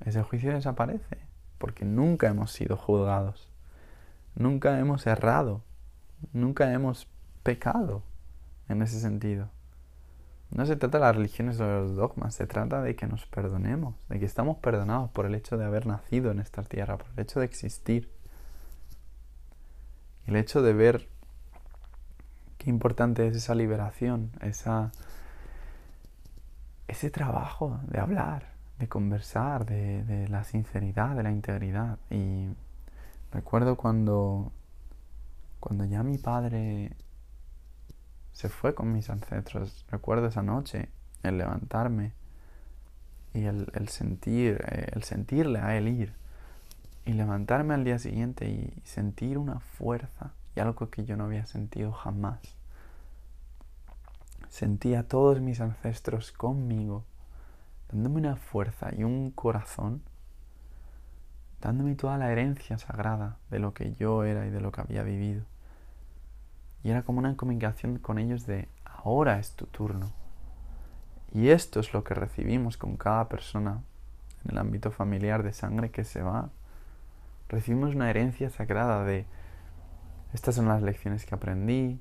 Speaker 2: ese juicio desaparece porque nunca hemos sido juzgados, nunca hemos errado, nunca hemos pecado en ese sentido. No se trata de las religiones o de los dogmas, se trata de que nos perdonemos, de que estamos perdonados por el hecho de haber nacido en esta tierra, por el hecho de existir. El hecho de ver qué importante es esa liberación, esa, ese trabajo de hablar, de conversar, de, la sinceridad, de la integridad. Y recuerdo cuando, cuando ya mi padre se fue con mis ancestros, recuerdo esa noche, el levantarme y el, sentir, eh, el sentirle a él ir y levantarme al día siguiente y sentir una fuerza y algo que yo no había sentido jamás. Sentía a todos mis ancestros conmigo, dándome una fuerza y un corazón, dándome toda la herencia sagrada de lo que yo era y de lo que había vivido. Y era como una comunicación con ellos de ahora es tu turno. Y esto es lo que recibimos con cada persona en el ámbito familiar de sangre que se va. Recibimos una herencia sagrada de estas son las lecciones que aprendí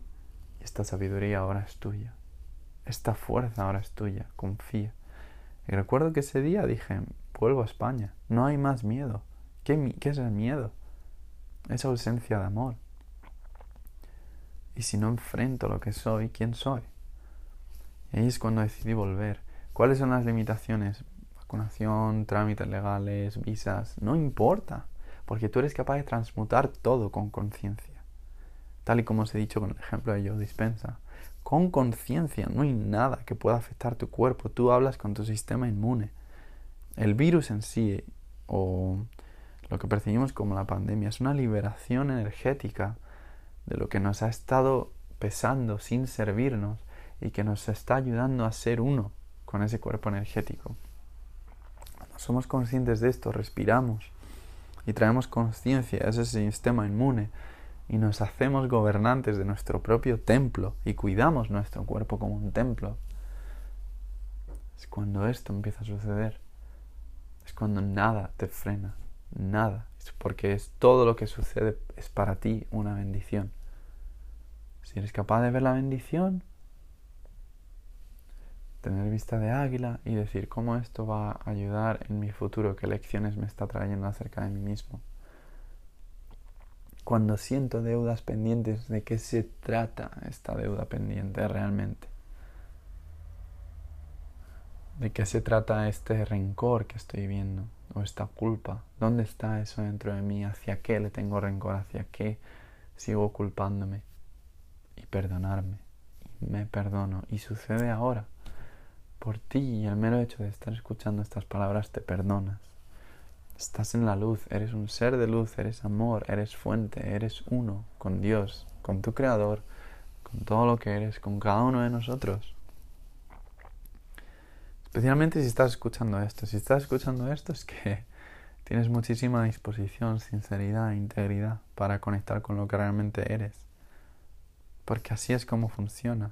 Speaker 2: esta sabiduría ahora es tuya. Esta fuerza ahora es tuya, confía. Y recuerdo que ese día dije, vuelvo a España, no hay más miedo. ¿Qué, qué es el miedo? Esa ausencia de amor. Y si no enfrento lo que soy, ¿quién soy? Ahí es cuando decidí volver. ¿Cuáles son las limitaciones? Vacunación, trámites legales, visas, no importa, porque tú eres capaz de transmutar todo con conciencia. Tal y como os he dicho con el ejemplo de Joe Dispensa. Con conciencia, no hay nada que pueda afectar tu cuerpo. Tú hablas con tu sistema inmune. El virus en sí, o lo que percibimos como la pandemia, es una liberación energética de lo que nos ha estado pesando sin servirnos y que nos está ayudando a ser uno con ese cuerpo energético. Cuando somos conscientes de esto, respiramos y traemos conciencia a ese sistema inmune y nos hacemos gobernantes de nuestro propio templo y cuidamos nuestro cuerpo como un templo. Es cuando esto empieza a suceder. Es cuando nada te frena, nada porque es todo lo que sucede es para ti una bendición. Si eres capaz de ver la bendición, tener vista de águila y decir cómo esto va a ayudar en mi futuro, qué lecciones me está trayendo acerca de mí mismo. Cuando siento deudas pendientes, ¿de qué se trata esta deuda pendiente realmente? ¿De qué se trata este rencor que estoy viendo? ¿O esta culpa? ¿Dónde está eso dentro de mí? ¿Hacia qué le tengo rencor? ¿Hacia qué sigo culpándome? Y perdonarme. Y me perdono. Y sucede ahora. Por ti y el mero hecho de estar escuchando estas palabras te perdonas. Estás en la luz, eres un ser de luz, eres amor, eres fuente, eres uno con Dios, con tu Creador, con todo lo que eres, con cada uno de nosotros. Especialmente si estás escuchando esto. Si estás escuchando esto es que tienes muchísima disposición, sinceridad integridad para conectar con lo que realmente eres. Porque así es como funciona.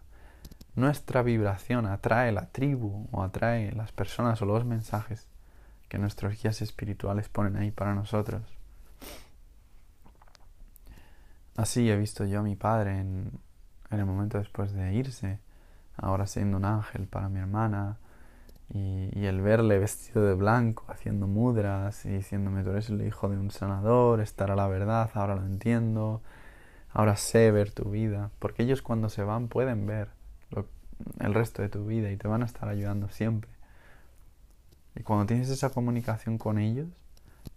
Speaker 2: Nuestra vibración atrae la tribu o atrae las personas o los mensajes que nuestros guías espirituales ponen ahí para nosotros. Así he visto yo a mi padre en, en el momento después de irse, ahora siendo un ángel para mi hermana, y, el verle vestido de blanco, haciendo mudras y diciéndome, tú eres el hijo de un sanador, estar a la verdad, ahora lo entiendo, ahora sé ver tu vida. Porque ellos cuando se van pueden ver el resto de tu vida y te van a estar ayudando siempre. Y cuando tienes esa comunicación con ellos,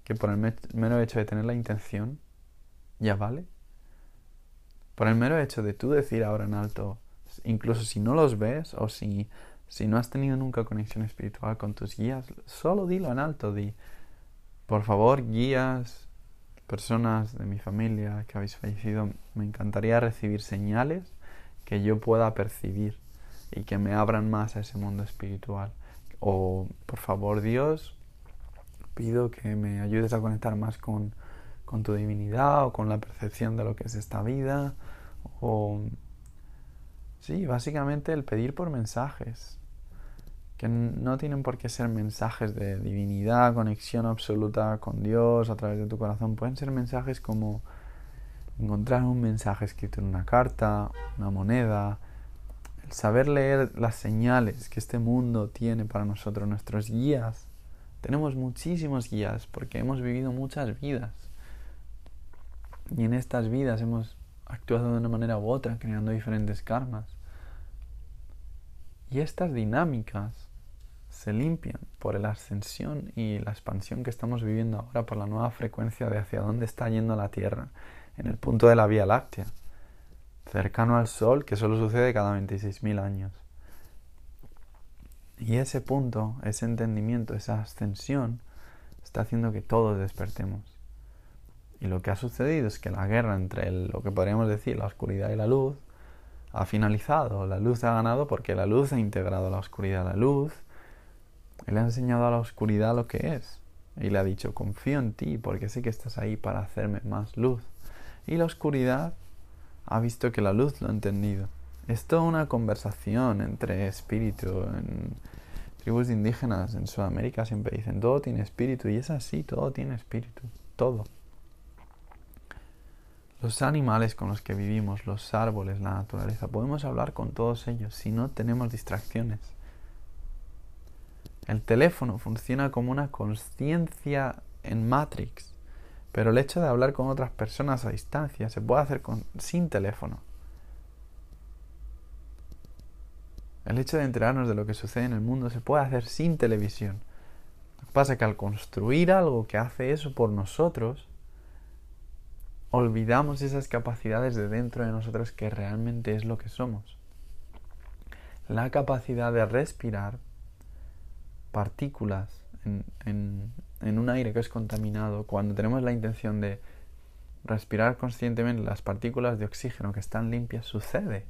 Speaker 2: que por el mero hecho de tener la intención, ya vale. Por el mero hecho de tú decir ahora en alto, incluso si no los ves o si si no has tenido nunca conexión espiritual con tus guías, solo dilo en alto, di, por favor, guías, personas de mi familia que habéis fallecido, me encantaría recibir señales que yo pueda percibir y que me abran más a ese mundo espiritual. O, por favor, Dios, pido que me ayudes a conectar más con, con tu divinidad o con la percepción de lo que es esta vida. O Sí, básicamente el pedir por mensajes, que no tienen por qué ser mensajes de divinidad, conexión absoluta con Dios a través de tu corazón, pueden ser mensajes como encontrar un mensaje escrito en una carta, una moneda, el saber leer las señales que este mundo tiene para nosotros, nuestros guías. Tenemos muchísimos guías porque hemos vivido muchas vidas. Y en estas vidas hemos actuado de una manera u otra, creando diferentes karmas. Y estas dinámicas se limpian por la ascensión y la expansión que estamos viviendo ahora por la nueva frecuencia de hacia dónde está yendo la Tierra, en el punto de la Vía Láctea, cercano al Sol, que solo sucede cada 26.000 años. Y ese punto, ese entendimiento, esa ascensión, está haciendo que todos despertemos. Y lo que ha sucedido es que la guerra entre lo que podríamos decir la oscuridad y la luz ha finalizado. La luz ha ganado porque la luz ha integrado la oscuridad. La luz, él ha enseñado a la oscuridad lo que es. Y le ha dicho, confío en ti porque sé que estás ahí para hacerme más luz. Y la oscuridad ha visto que la luz lo ha entendido. Es toda una conversación entre espíritu. En tribus indígenas en Sudamérica siempre dicen, todo tiene espíritu. Y es así, todo tiene espíritu. Todo. Los animales con los que vivimos, los árboles, la naturaleza, podemos hablar con todos ellos si no tenemos distracciones. El teléfono funciona como una conciencia en Matrix, pero el hecho de hablar con otras personas a distancia se puede hacer sin teléfono. El hecho de enterarnos de lo que sucede en el mundo se puede hacer sin televisión. Lo que pasa es que al construir algo que hace eso por nosotros, olvidamos esas capacidades de dentro de nosotros que realmente es lo que somos. La capacidad de respirar partículas en, en un aire que es contaminado, cuando tenemos la intención de respirar conscientemente las partículas de oxígeno que están limpias, sucede.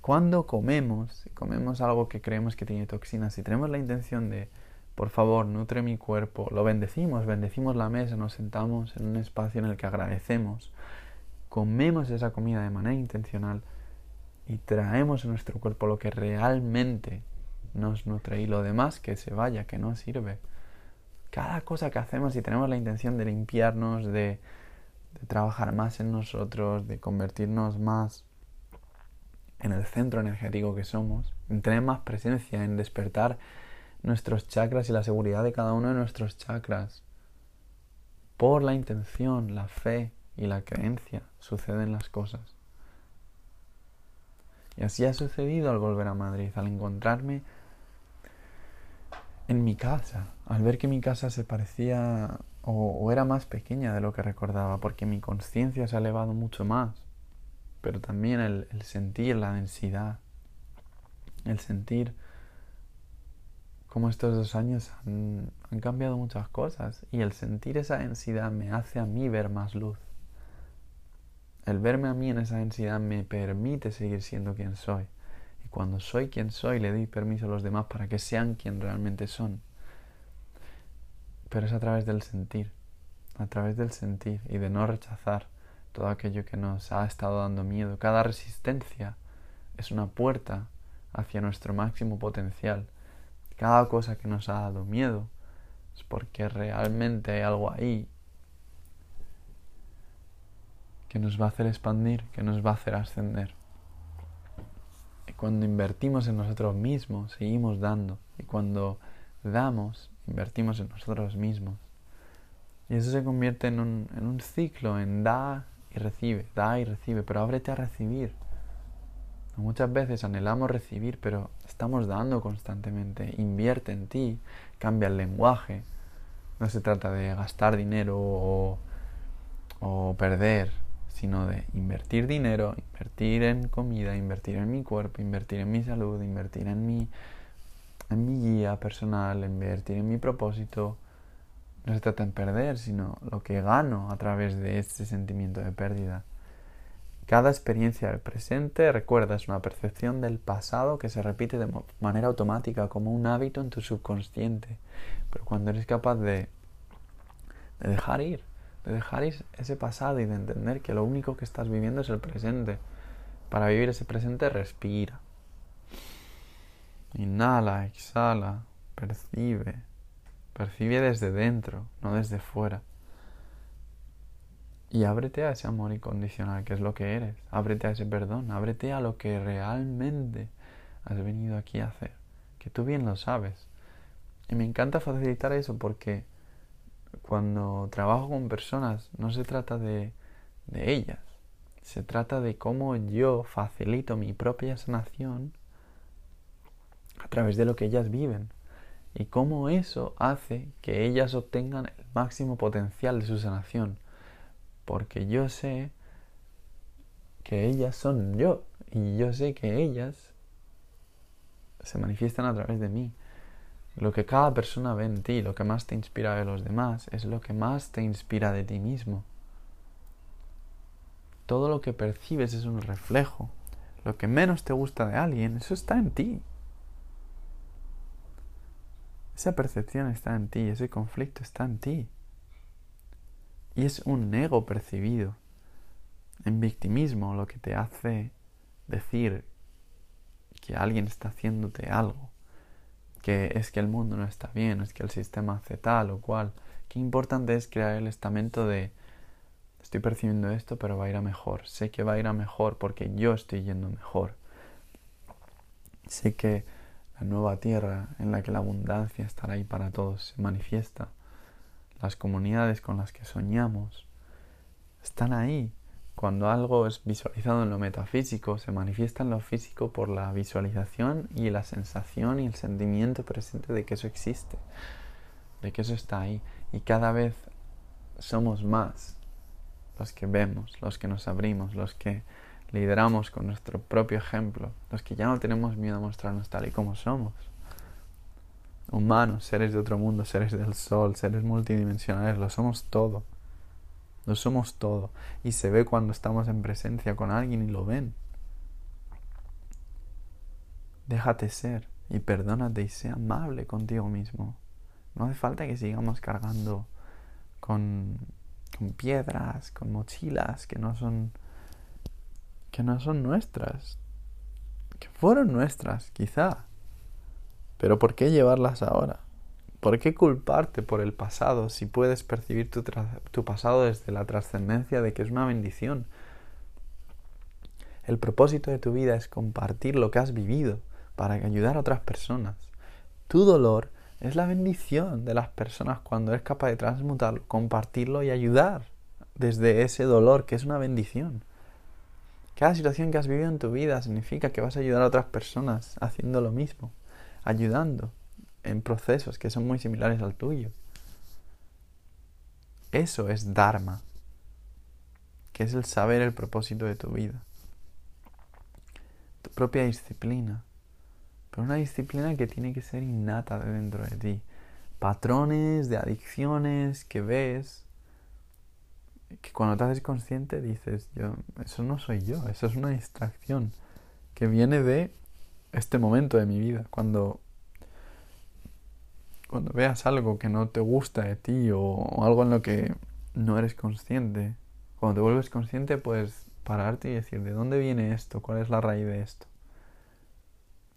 Speaker 2: Cuando comemos, comemos algo que creemos que tiene toxinas, si tenemos la intención de, por favor, nutre mi cuerpo, lo bendecimos, bendecimos la mesa, nos sentamos en un espacio en el que agradecemos, comemos esa comida de manera intencional y traemos a nuestro cuerpo lo que realmente nos nutre y lo demás que se vaya, que no sirve. Cada cosa que hacemos y tenemos la intención de limpiarnos, de, de trabajar más en nosotros, de convertirnos más en el centro energético que somos, en tener más presencia, en despertar nuestros chakras y la seguridad de cada uno de nuestros chakras. Por la intención, la fe y la creencia suceden las cosas. Y así ha sucedido al volver a Madrid, al encontrarme en mi casa, al ver que mi casa se parecía o, era más pequeña de lo que recordaba, porque mi conciencia se ha elevado mucho más pero también el, sentir la densidad, el sentir cómo estos dos años han, han, cambiado muchas cosas y el sentir esa densidad me hace a mí ver más luz. El verme a mí en esa densidad me permite seguir siendo quien soy. Y cuando soy quien soy le doy permiso a los demás para que sean quien realmente son. Pero es a través del sentir, a través del sentir y de no rechazar todo aquello que nos ha estado dando miedo. Cada resistencia es una puerta hacia nuestro máximo potencial. Cada cosa que nos ha dado miedo es porque realmente hay algo ahí que nos va a hacer expandir, que nos va a hacer ascender. Y cuando invertimos en nosotros mismos, seguimos dando. Y cuando damos, invertimos en nosotros mismos. Y eso se convierte en un, en un ciclo, en da y recibe, da y recibe, pero ábrete a recibir. Muchas veces anhelamos recibir, pero estamos dando constantemente. Invierte en ti, cambia el lenguaje. No se trata de gastar dinero o, perder, sino de invertir dinero, invertir en comida, invertir en mi cuerpo, invertir en mi salud, invertir en mi, en mi guía personal, invertir en mi propósito, no se trata en perder, sino lo que gano a través de este sentimiento de pérdida. Cada experiencia del presente, recuerda, es una percepción del pasado que se repite de manera automática, como un hábito en tu subconsciente. Pero cuando eres capaz de, de dejar ir, de dejar ir ese pasado y de entender que lo único que estás viviendo es el presente, para vivir ese presente respira. Inhala, exhala, percibe, Percibe desde dentro, no desde fuera. Y ábrete a ese amor incondicional, que es lo que eres. Ábrete a ese perdón, ábrete a lo que realmente has venido aquí a hacer, que tú bien lo sabes. Y me encanta facilitar eso porque cuando trabajo con personas no se trata de, de ellas, se trata de cómo yo facilito mi propia sanación a través de lo que ellas viven y cómo eso hace que ellas obtengan el máximo potencial de su sanación. Porque yo sé que ellas son yo y yo sé que ellas se manifiestan a través de mí. Lo que cada persona ve en ti, lo que más te inspira de los demás, es lo que más te inspira de ti mismo. Todo lo que percibes es un reflejo. Lo que menos te gusta de alguien, eso está en ti. Esa percepción está en ti, ese conflicto está en ti. Y es un ego percibido en victimismo lo que te hace decir que alguien está haciéndote algo, que es que el mundo no está bien, es que el sistema hace tal o cual. Qué importante es crear el estamento de estoy percibiendo esto, pero va a ir a mejor. Sé que va a ir a mejor porque yo estoy yendo mejor. Sé que la nueva tierra en la que la abundancia estará ahí para todos se manifiesta. Las comunidades con las que soñamos están ahí cuando algo es visualizado en lo metafísico, se manifiesta en lo físico por la visualización y la sensación y el sentimiento presente de que eso existe, de que eso está ahí. Y cada vez somos más los que vemos, los que nos abrimos, los que lideramos con nuestro propio ejemplo, los que ya no tenemos miedo a mostrarnos tal y como somos. Humanos, seres de otro mundo, seres del sol, seres multidimensionales, lo somos todo. No somos todo. Y se ve cuando estamos en presencia con alguien y lo ven. Déjate ser y perdónate y sea amable contigo mismo. No hace falta que sigamos cargando con, con piedras, con mochilas que no son que no son nuestras. Que fueron nuestras, quizá. Pero ¿por qué llevarlas ahora? ¿Por qué culparte por el pasado si puedes percibir tu, pasado desde la trascendencia de que es una bendición? El propósito de tu vida es compartir lo que has vivido para ayudar a otras personas. Tu dolor es la bendición de las personas cuando eres capaz de transmutarlo, compartirlo y ayudar desde ese dolor que es una bendición. Cada situación que has vivido en tu vida significa que vas a ayudar a otras personas haciendo lo mismo, ayudando en procesos que son muy similares al tuyo. Eso es Dharma, que es el saber el propósito de tu vida. Tu propia disciplina, pero una disciplina que tiene que ser innata de dentro de ti. Patrones de adicciones que ves, que cuando te haces consciente dices, yo, eso no soy yo, eso es una distracción que viene de este momento de mi vida, cuando cuando veas algo que no te gusta de ti o, algo en lo que no eres consciente, cuando te vuelves consciente puedes pararte y decir, ¿de dónde viene esto? ¿Cuál es la raíz de esto?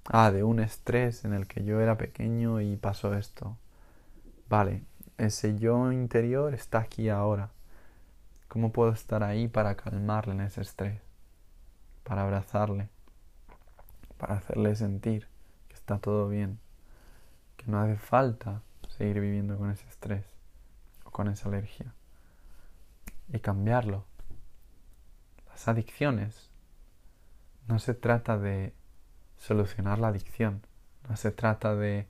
Speaker 2: Ah, de un estrés en el que yo era pequeño y pasó esto. Vale, ese yo interior está aquí ahora. ¿Cómo puedo estar ahí para calmarle en ese estrés? Para abrazarle, para hacerle sentir que está todo bien que no hace falta seguir viviendo con ese estrés o con esa alergia y cambiarlo. Las adicciones no se trata de solucionar la adicción, no se trata de,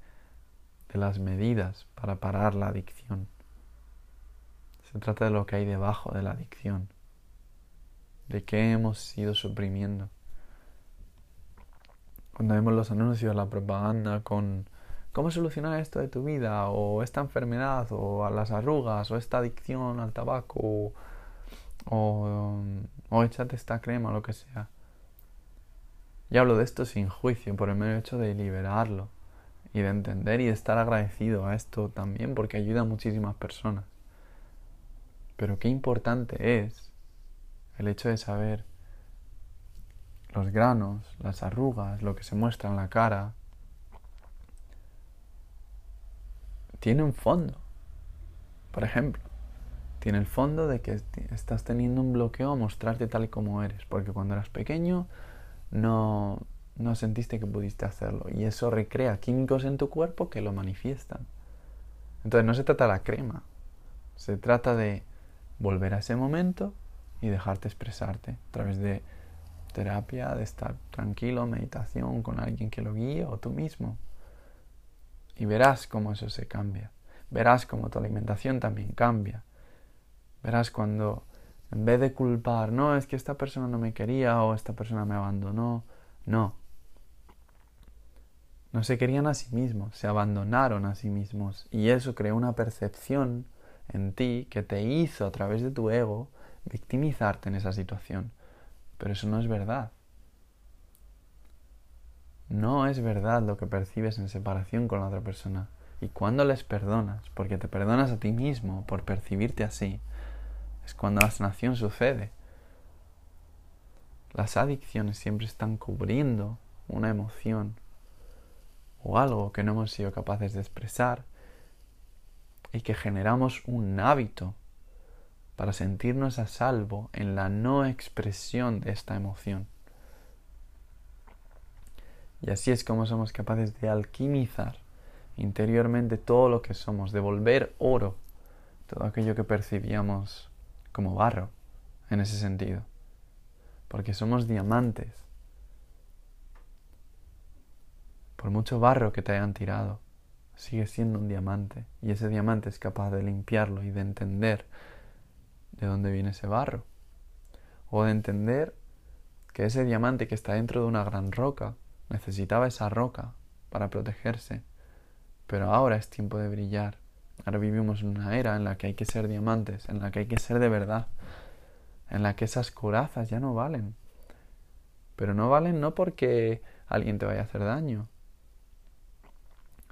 Speaker 2: de las medidas para parar la adicción. Se trata de lo que hay debajo de la adicción, de qué hemos ido suprimiendo. Cuando vemos los anuncios, la propaganda con ¿Cómo solucionar esto de tu vida? O esta enfermedad, o las arrugas, o esta adicción al tabaco, o, o échate esta crema, o lo que sea. Y hablo de esto sin juicio, por el mero hecho de liberarlo y de entender y de estar agradecido a esto también, porque ayuda a muchísimas personas. Pero qué importante es el hecho de saber los granos, las arrugas, lo que se muestra en la cara, tiene un fondo. Por ejemplo, tiene el fondo de que estás teniendo un bloqueo a mostrarte tal y como eres, porque cuando eras pequeño no, no sentiste que pudiste hacerlo y eso recrea químicos en tu cuerpo que lo manifiestan. Entonces no se trata de la crema, se trata de volver a ese momento y dejarte expresarte a través de terapia, de estar tranquilo, meditación con alguien que lo guíe o tú mismo. Y verás cómo eso se cambia. Verás cómo tu alimentación también cambia. Verás cuando, en vez de culpar, no, es que esta persona no me quería o esta persona me abandonó, no. no se querían a sí mismos, se abandonaron a sí mismos y eso creó una percepción en ti que te hizo a través de tu ego victimizarte en esa situación. Pero eso no es verdad. No es verdad lo que percibes en separación con la otra persona. Y cuando les perdonas, porque te perdonas a ti mismo por percibirte así, es cuando la sanación sucede. Las adicciones siempre están cubriendo una emoción o algo que no hemos sido capaces de expresar y que generamos un hábito para sentirnos a salvo en la no expresión de esta emoción. Y así es como somos capaces de alquimizar interiormente todo lo que somos, de volver oro todo aquello que percibíamos como barro en ese sentido. Porque somos diamantes. Por mucho barro que te hayan tirado, sigue siendo un diamante. Y ese diamante es capaz de limpiarlo y de entender de dónde viene ese barro. O de entender que ese diamante que está dentro de una gran roca necesitaba esa roca para protegerse. Pero ahora es tiempo de brillar. Ahora vivimos en una era en la que hay que ser diamantes, en la que hay que ser de verdad, en la que esas corazas ya no valen. Pero no valen no porque alguien te vaya a hacer daño,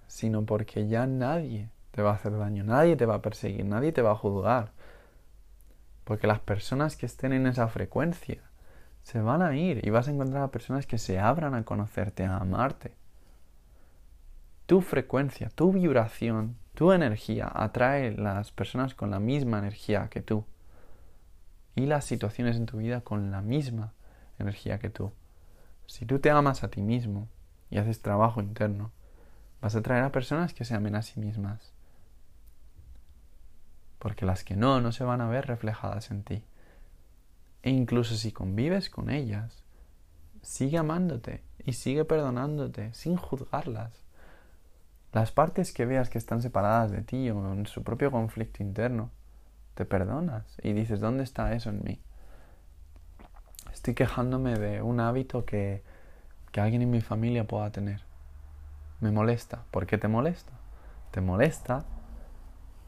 Speaker 2: sino porque ya nadie te va a hacer daño, nadie te va a perseguir, nadie te va a juzgar. Porque las personas que estén en esa frecuencia se van a ir y vas a encontrar a personas que se abran a conocerte, a amarte. Tu frecuencia, tu vibración, tu energía atrae las personas con la misma energía que tú y las situaciones en tu vida con la misma energía que tú. Si tú te amas a ti mismo y haces trabajo interno, vas a atraer a personas que se amen a sí mismas. Porque las que no, no se van a ver reflejadas en ti. E incluso si convives con ellas, sigue amándote y sigue perdonándote sin juzgarlas. Las partes que veas que están separadas de ti o en su propio conflicto interno, te perdonas y dices, ¿dónde está eso en mí? Estoy quejándome de un hábito que, que alguien en mi familia pueda tener. Me molesta. ¿Por qué te molesta? Te molesta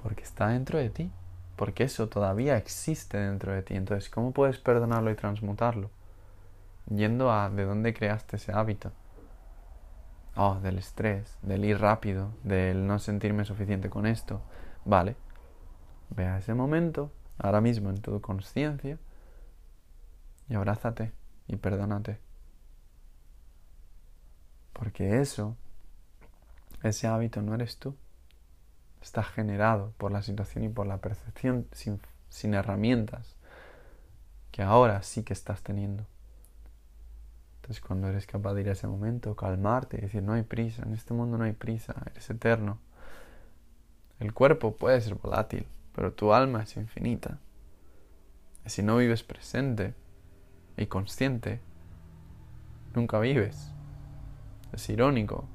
Speaker 2: porque está dentro de ti porque eso todavía existe dentro de ti. Entonces, ¿cómo puedes perdonarlo y transmutarlo? Yendo a de dónde creaste ese hábito. Oh, del estrés, del ir rápido, del no sentirme suficiente con esto. Vale. Ve a ese momento, ahora mismo en tu conciencia, y abrázate y perdónate. Porque eso, ese hábito no eres tú está generado por la situación y por la percepción sin, herramientas que ahora sí que estás teniendo. Entonces cuando eres capaz de ir a ese momento, calmarte y decir, no hay prisa, en este mundo no hay prisa, eres eterno. El cuerpo puede ser volátil, pero tu alma es infinita. Si no vives presente y consciente, nunca vives. Es irónico,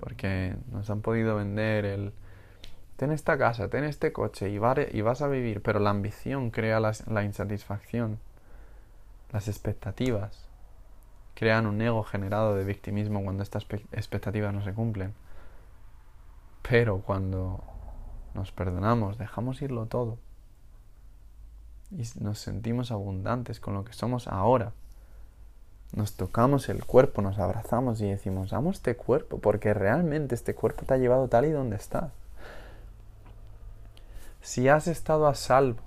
Speaker 2: porque nos han podido vender el ten esta casa, ten este coche y, vas a vivir, pero la ambición crea la, insatisfacción, las expectativas crean un ego generado de victimismo cuando estas expectativas no se cumplen. Pero cuando nos perdonamos, dejamos irlo todo y nos sentimos abundantes con lo que somos ahora. Nos tocamos el cuerpo, nos abrazamos y decimos, amo este cuerpo porque realmente este cuerpo te ha llevado tal y donde estás si has estado a salvo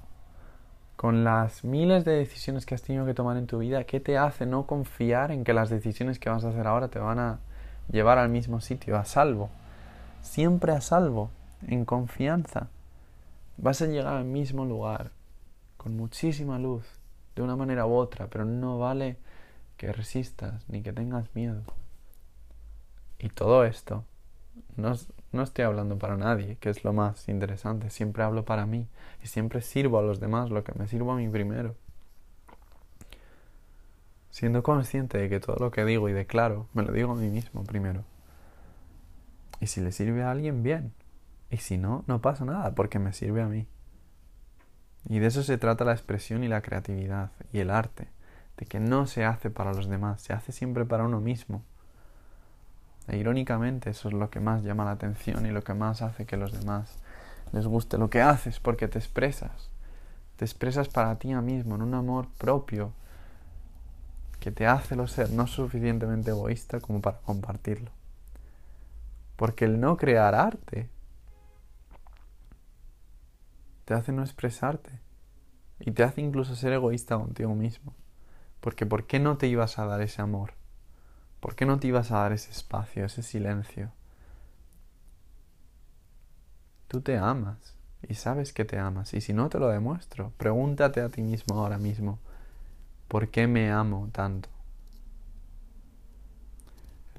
Speaker 2: con las miles de decisiones que has tenido que tomar en tu vida, ¿qué te hace no confiar en que las decisiones que vas a hacer ahora te van a llevar al mismo sitio, a salvo? Siempre a salvo, en confianza. Vas a llegar al mismo lugar, con muchísima luz, de una manera u otra, pero no vale que resistas ni que tengas miedo. Y todo esto no, no estoy hablando para nadie, que es lo más interesante. Siempre hablo para mí y siempre sirvo a los demás lo que me sirvo a mí primero. Siendo consciente de que todo lo que digo y declaro me lo digo a mí mismo primero. Y si le sirve a alguien, bien. Y si no, no pasa nada porque me sirve a mí. Y de eso se trata la expresión y la creatividad y el arte, de que no se hace para los demás, se hace siempre para uno mismo. E irónicamente eso es lo que más llama la atención y lo que más hace que los demás les guste lo que haces porque te expresas. Te expresas para ti mismo en un amor propio que te hace lo ser no suficientemente egoísta como para compartirlo. Porque el no crear arte te hace no expresarte y te hace incluso ser egoísta contigo mismo. Porque ¿por qué no te ibas a dar ese amor? ¿Por qué no te ibas a dar ese espacio, ese silencio? Tú te amas y sabes que te amas. Y si no te lo demuestro, pregúntate a ti mismo ahora mismo, ¿por qué me amo tanto?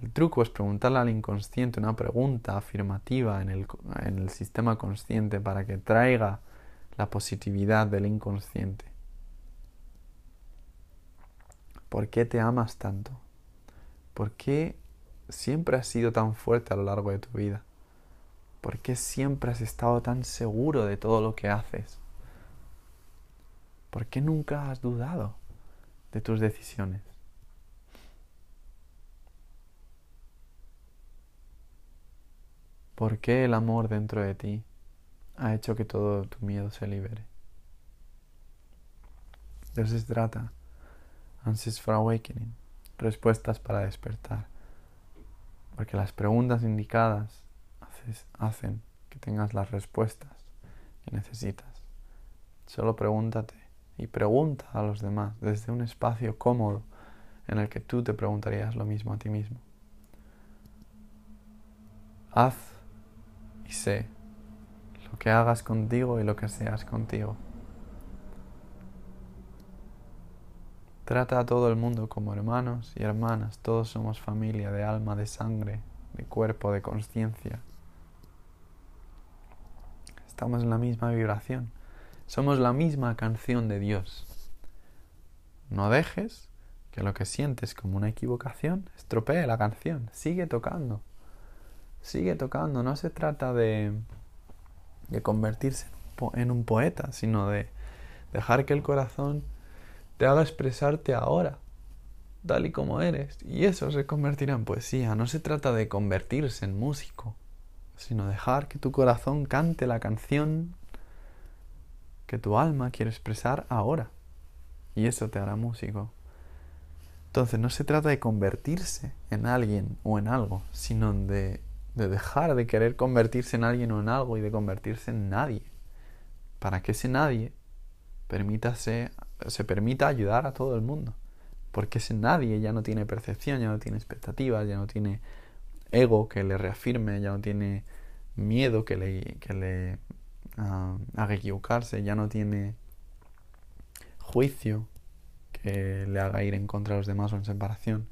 Speaker 2: El truco es preguntarle al inconsciente una pregunta afirmativa en el, en el sistema consciente para que traiga la positividad del inconsciente. ¿Por qué te amas tanto? ¿Por qué siempre has sido tan fuerte a lo largo de tu vida? ¿Por qué siempre has estado tan seguro de todo lo que haces? ¿Por qué nunca has dudado de tus decisiones? ¿Por qué el amor dentro de ti ha hecho que todo tu miedo se libere. De eso se trata. Answers for Awakening. Respuestas para despertar. Porque las preguntas indicadas hacen que tengas las respuestas que necesitas. Solo pregúntate y pregunta a los demás desde un espacio cómodo en el que tú te preguntarías lo mismo a ti mismo. Haz y sé lo que hagas contigo y lo que seas contigo. Trata a todo el mundo como hermanos y hermanas, todos somos familia de alma, de sangre, de cuerpo, de conciencia. Estamos en la misma vibración, somos la misma canción de Dios. No dejes que lo que sientes como una equivocación estropee la canción, sigue tocando, sigue tocando, no se trata de de convertirse en un poeta, sino de dejar que el corazón te haga expresarte ahora, tal y como eres, y eso se convertirá en poesía. No se trata de convertirse en músico, sino dejar que tu corazón cante la canción que tu alma quiere expresar ahora, y eso te hará músico. Entonces no se trata de convertirse en alguien o en algo, sino de de dejar de querer convertirse en alguien o en algo y de convertirse en nadie, para que ese nadie permítase, se permita ayudar a todo el mundo, porque ese nadie ya no tiene percepción, ya no tiene expectativas, ya no tiene ego que le reafirme, ya no tiene miedo que le, que le ah, haga equivocarse, ya no tiene juicio que le haga ir en contra de los demás o en separación.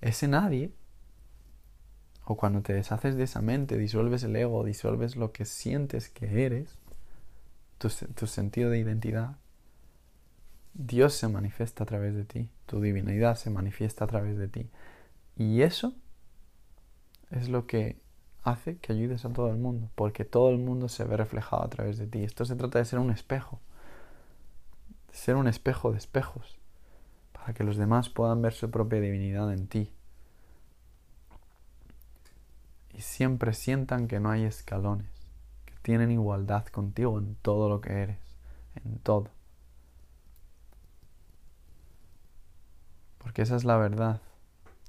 Speaker 2: Ese nadie o cuando te deshaces de esa mente, disuelves el ego, disuelves lo que sientes que eres, tu, tu, sentido de identidad, Dios se manifiesta a través de ti, tu divinidad se manifiesta a través de ti. Y eso es lo que hace que ayudes a todo el mundo, porque todo el mundo se ve reflejado a través de ti. Esto se trata de ser un espejo, de ser un espejo de espejos, para que los demás puedan ver su propia divinidad en ti y siempre sientan que no hay escalones, que tienen igualdad contigo en todo lo que eres, en todo. Porque esa es la verdad,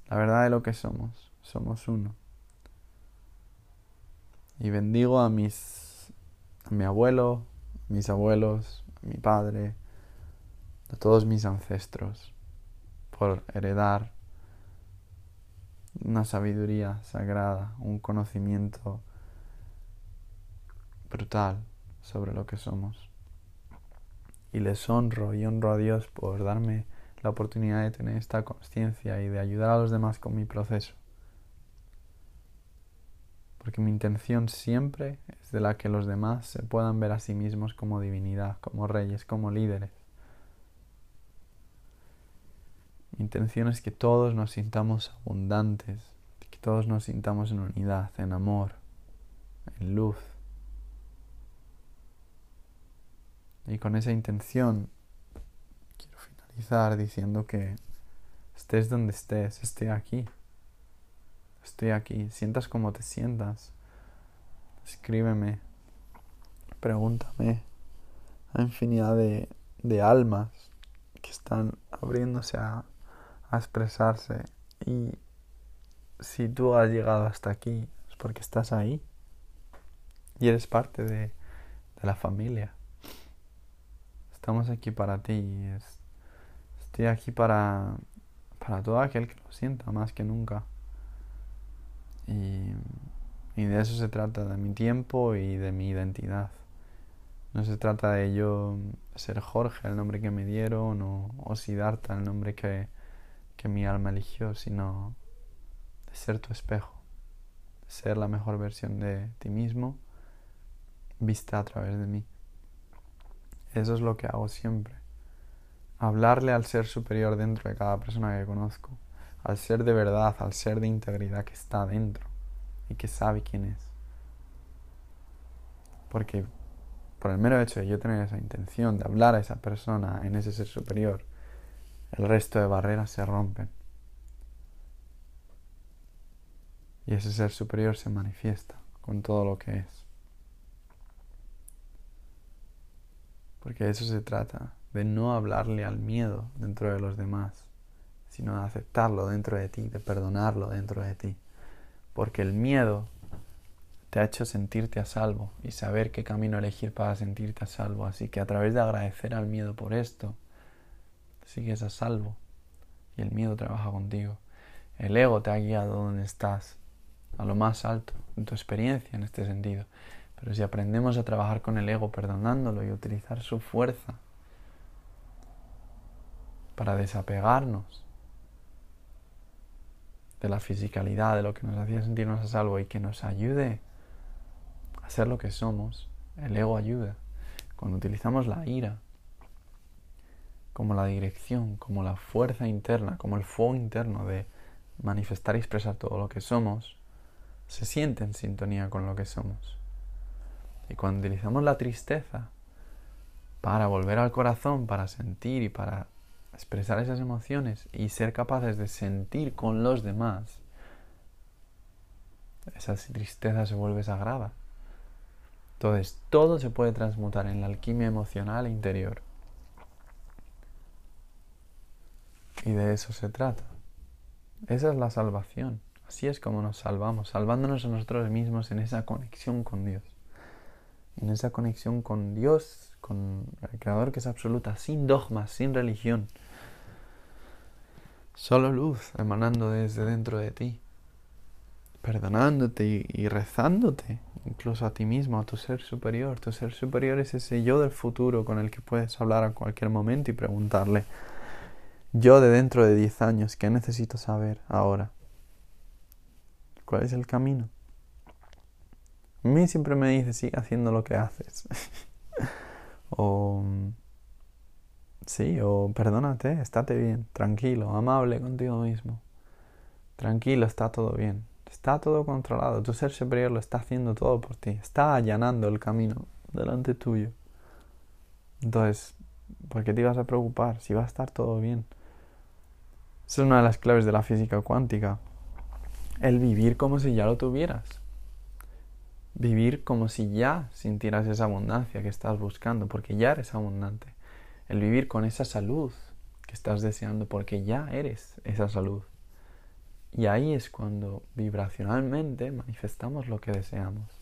Speaker 2: la verdad de lo que somos, somos uno. Y bendigo a mis a mi abuelo, mis abuelos, a mi padre, a todos mis ancestros por heredar una sabiduría sagrada, un conocimiento brutal sobre lo que somos. Y les honro y honro a Dios por darme la oportunidad de tener esta conciencia y de ayudar a los demás con mi proceso. Porque mi intención siempre es de la que los demás se puedan ver a sí mismos como divinidad, como reyes, como líderes. Mi intención es que todos nos sintamos abundantes, que todos nos sintamos en unidad, en amor, en luz. Y con esa intención diciendo que estés donde estés, esté aquí, Estoy aquí. Sientas como te sientas. Escríbeme. Pregúntame. Hay infinidad de, de almas que están abriéndose a, a expresarse. Y si tú has llegado hasta aquí, es porque estás ahí. Y eres parte de, de la familia. Estamos aquí para ti. Estoy aquí para, para todo aquel que lo sienta más que nunca. Y, y de eso se trata, de mi tiempo y de mi identidad. No se trata de yo ser Jorge, el nombre que me dieron, o, o Siddhartha, el nombre que, que mi alma eligió, sino de ser tu espejo, de ser la mejor versión de ti mismo vista a través de mí. Eso es lo que hago siempre. Hablarle al ser superior dentro de cada persona que conozco, al ser de verdad, al ser de integridad que está dentro y que sabe quién es. Porque por el mero hecho de yo tener esa intención de hablar a esa persona en ese ser superior, el resto de barreras se rompen. Y ese ser superior se manifiesta con todo lo que es. Porque de eso se trata, de no hablarle al miedo dentro de los demás, sino de aceptarlo dentro de ti, de perdonarlo dentro de ti. Porque el miedo te ha hecho sentirte a salvo y saber qué camino elegir para sentirte a salvo. Así que a través de agradecer al miedo por esto, sigues a salvo y el miedo trabaja contigo. El ego te ha guiado donde estás, a lo más alto, en tu experiencia en este sentido. Pero si aprendemos a trabajar con el ego perdonándolo y utilizar su fuerza para desapegarnos de la fisicalidad, de lo que nos hacía sentirnos a salvo y que nos ayude a ser lo que somos, el ego ayuda. Cuando utilizamos la ira como la dirección, como la fuerza interna, como el fuego interno de manifestar y expresar todo lo que somos, se siente en sintonía con lo que somos. Y cuando utilizamos la tristeza para volver al corazón, para sentir y para expresar esas emociones y ser capaces de sentir con los demás, esa tristeza se vuelve sagrada. Entonces, todo se puede transmutar en la alquimia emocional interior. Y de eso se trata. Esa es la salvación. Así es como nos salvamos, salvándonos a nosotros mismos en esa conexión con Dios en esa conexión con Dios, con el Creador que es absoluta, sin dogmas, sin religión. Solo luz emanando desde dentro de ti, perdonándote y, rezándote, incluso a ti mismo, a tu ser superior. Tu ser superior es ese yo del futuro con el que puedes hablar a cualquier momento y preguntarle, yo de dentro de 10 años, ¿qué necesito saber ahora? ¿Cuál es el camino? A mí siempre me dice, sigue haciendo lo que haces. o... Sí, o perdónate, estate bien, tranquilo, amable contigo mismo. Tranquilo, está todo bien. Está todo controlado. Tu ser superior lo está haciendo todo por ti. Está allanando el camino delante tuyo. Entonces, ¿por qué te ibas a preocupar? Si va a estar todo bien. Esa es una de las claves de la física cuántica. El vivir como si ya lo tuvieras vivir como si ya sintieras esa abundancia que estás buscando, porque ya eres abundante. El vivir con esa salud que estás deseando, porque ya eres esa salud. Y ahí es cuando vibracionalmente manifestamos lo que deseamos.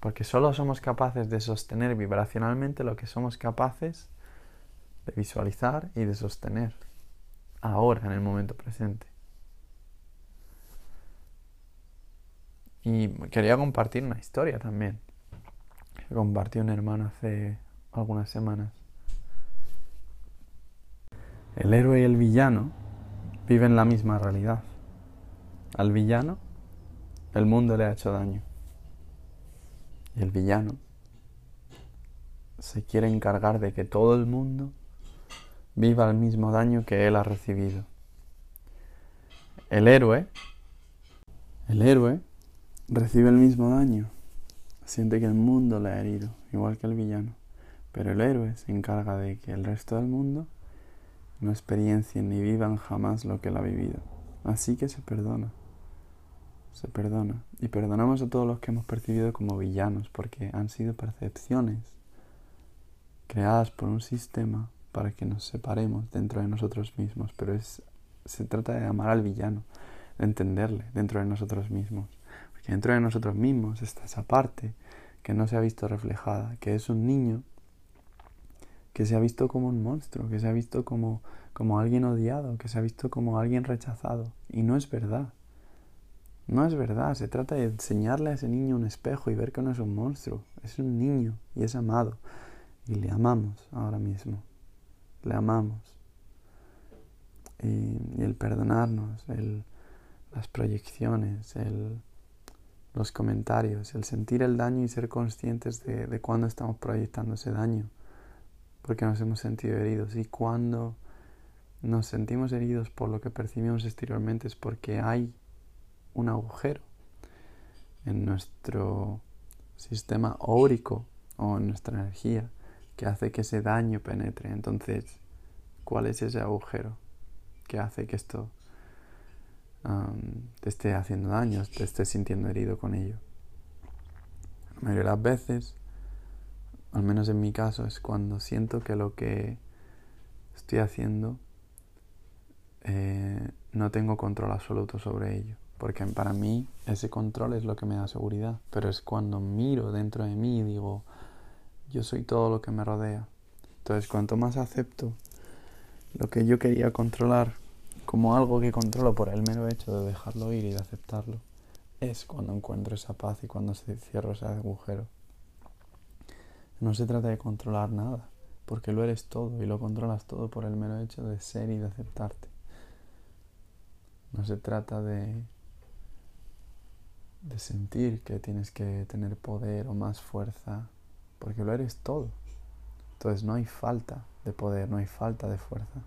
Speaker 2: Porque solo somos capaces de sostener vibracionalmente lo que somos capaces de visualizar y de sostener ahora, en el momento presente. Y quería compartir una historia también. Que compartió un hermano hace algunas semanas. El héroe y el villano viven la misma realidad. Al villano, el mundo le ha hecho daño. Y el villano se quiere encargar de que todo el mundo viva el mismo daño que él ha recibido. El héroe, el héroe recibe el mismo daño. Siente que el mundo le ha herido, igual que el villano. Pero el héroe se encarga de que el resto del mundo no experiencien ni vivan jamás lo que él ha vivido. Así que se perdona. se perdona. Y perdonamos a todos los que hemos percibido como villanos, porque han sido percepciones creadas por un sistema para que nos separemos dentro de nosotros mismos. Pero es, se trata de amar al villano, de entenderle dentro de nosotros mismos. Porque dentro de nosotros mismos está esa parte que no se ha visto reflejada, que es un niño que se ha visto como un monstruo, que se ha visto como, como alguien odiado, que se ha visto como alguien rechazado. Y no es verdad. No es verdad, se trata de enseñarle a ese niño un espejo y ver que no es un monstruo, es un niño y es amado. Y le amamos ahora mismo, le amamos. Y, el perdonarnos, el, las proyecciones, el, los comentarios, el sentir el daño y ser conscientes de, de cuándo estamos proyectando ese daño, porque nos hemos sentido heridos. Y cuando nos sentimos heridos por lo que percibimos exteriormente es porque hay un agujero en nuestro sistema órico o en nuestra energía que hace que ese daño penetre. Entonces, ¿cuál es ese agujero que hace que esto te esté haciendo daño, te estés sintiendo herido con ello? La mayoría de las veces, al menos en mi caso, es cuando siento que lo que estoy haciendo eh, no tengo control absoluto sobre ello porque para mí ese control es lo que me da seguridad, pero es cuando miro dentro de mí y digo, yo soy todo lo que me rodea. Entonces, cuanto más acepto lo que yo quería controlar como algo que controlo por el mero hecho de dejarlo ir y de aceptarlo, es cuando encuentro esa paz y cuando se cierra ese agujero. No se trata de controlar nada, porque lo eres todo y lo controlas todo por el mero hecho de ser y de aceptarte. No se trata de de sentir que tienes que tener poder o más fuerza, porque lo eres todo. Entonces no hay falta de poder, no hay falta de fuerza.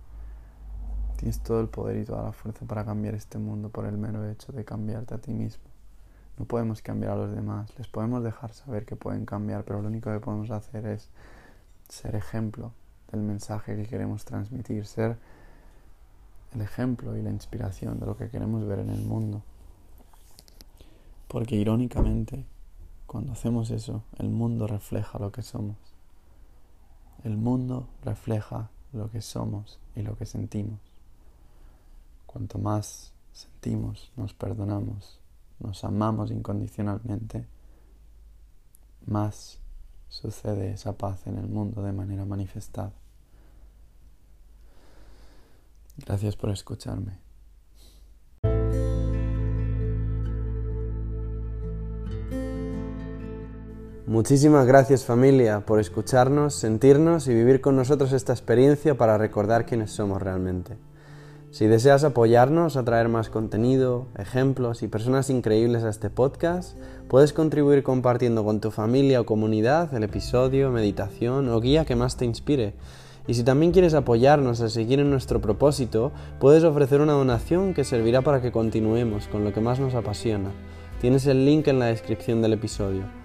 Speaker 2: Tienes todo el poder y toda la fuerza para cambiar este mundo por el mero hecho de cambiarte a ti mismo. No podemos cambiar a los demás, les podemos dejar saber que pueden cambiar, pero lo único que podemos hacer es ser ejemplo del mensaje que queremos transmitir, ser el ejemplo y la inspiración de lo que queremos ver en el mundo. Porque irónicamente, cuando hacemos eso, el mundo refleja lo que somos. El mundo refleja lo que somos y lo que sentimos. Cuanto más sentimos, nos perdonamos, nos amamos incondicionalmente, más sucede esa paz en el mundo de manera manifestada. Gracias por escucharme.
Speaker 3: Muchísimas gracias familia por escucharnos, sentirnos y vivir con nosotros esta experiencia para recordar quiénes somos realmente. Si deseas apoyarnos a traer más contenido, ejemplos y personas increíbles a este podcast, puedes contribuir compartiendo con tu familia o comunidad el episodio, meditación o guía que más te inspire. Y si también quieres apoyarnos a seguir en nuestro propósito, puedes ofrecer una donación que servirá para que continuemos con lo que más nos apasiona. Tienes el link en la descripción del episodio.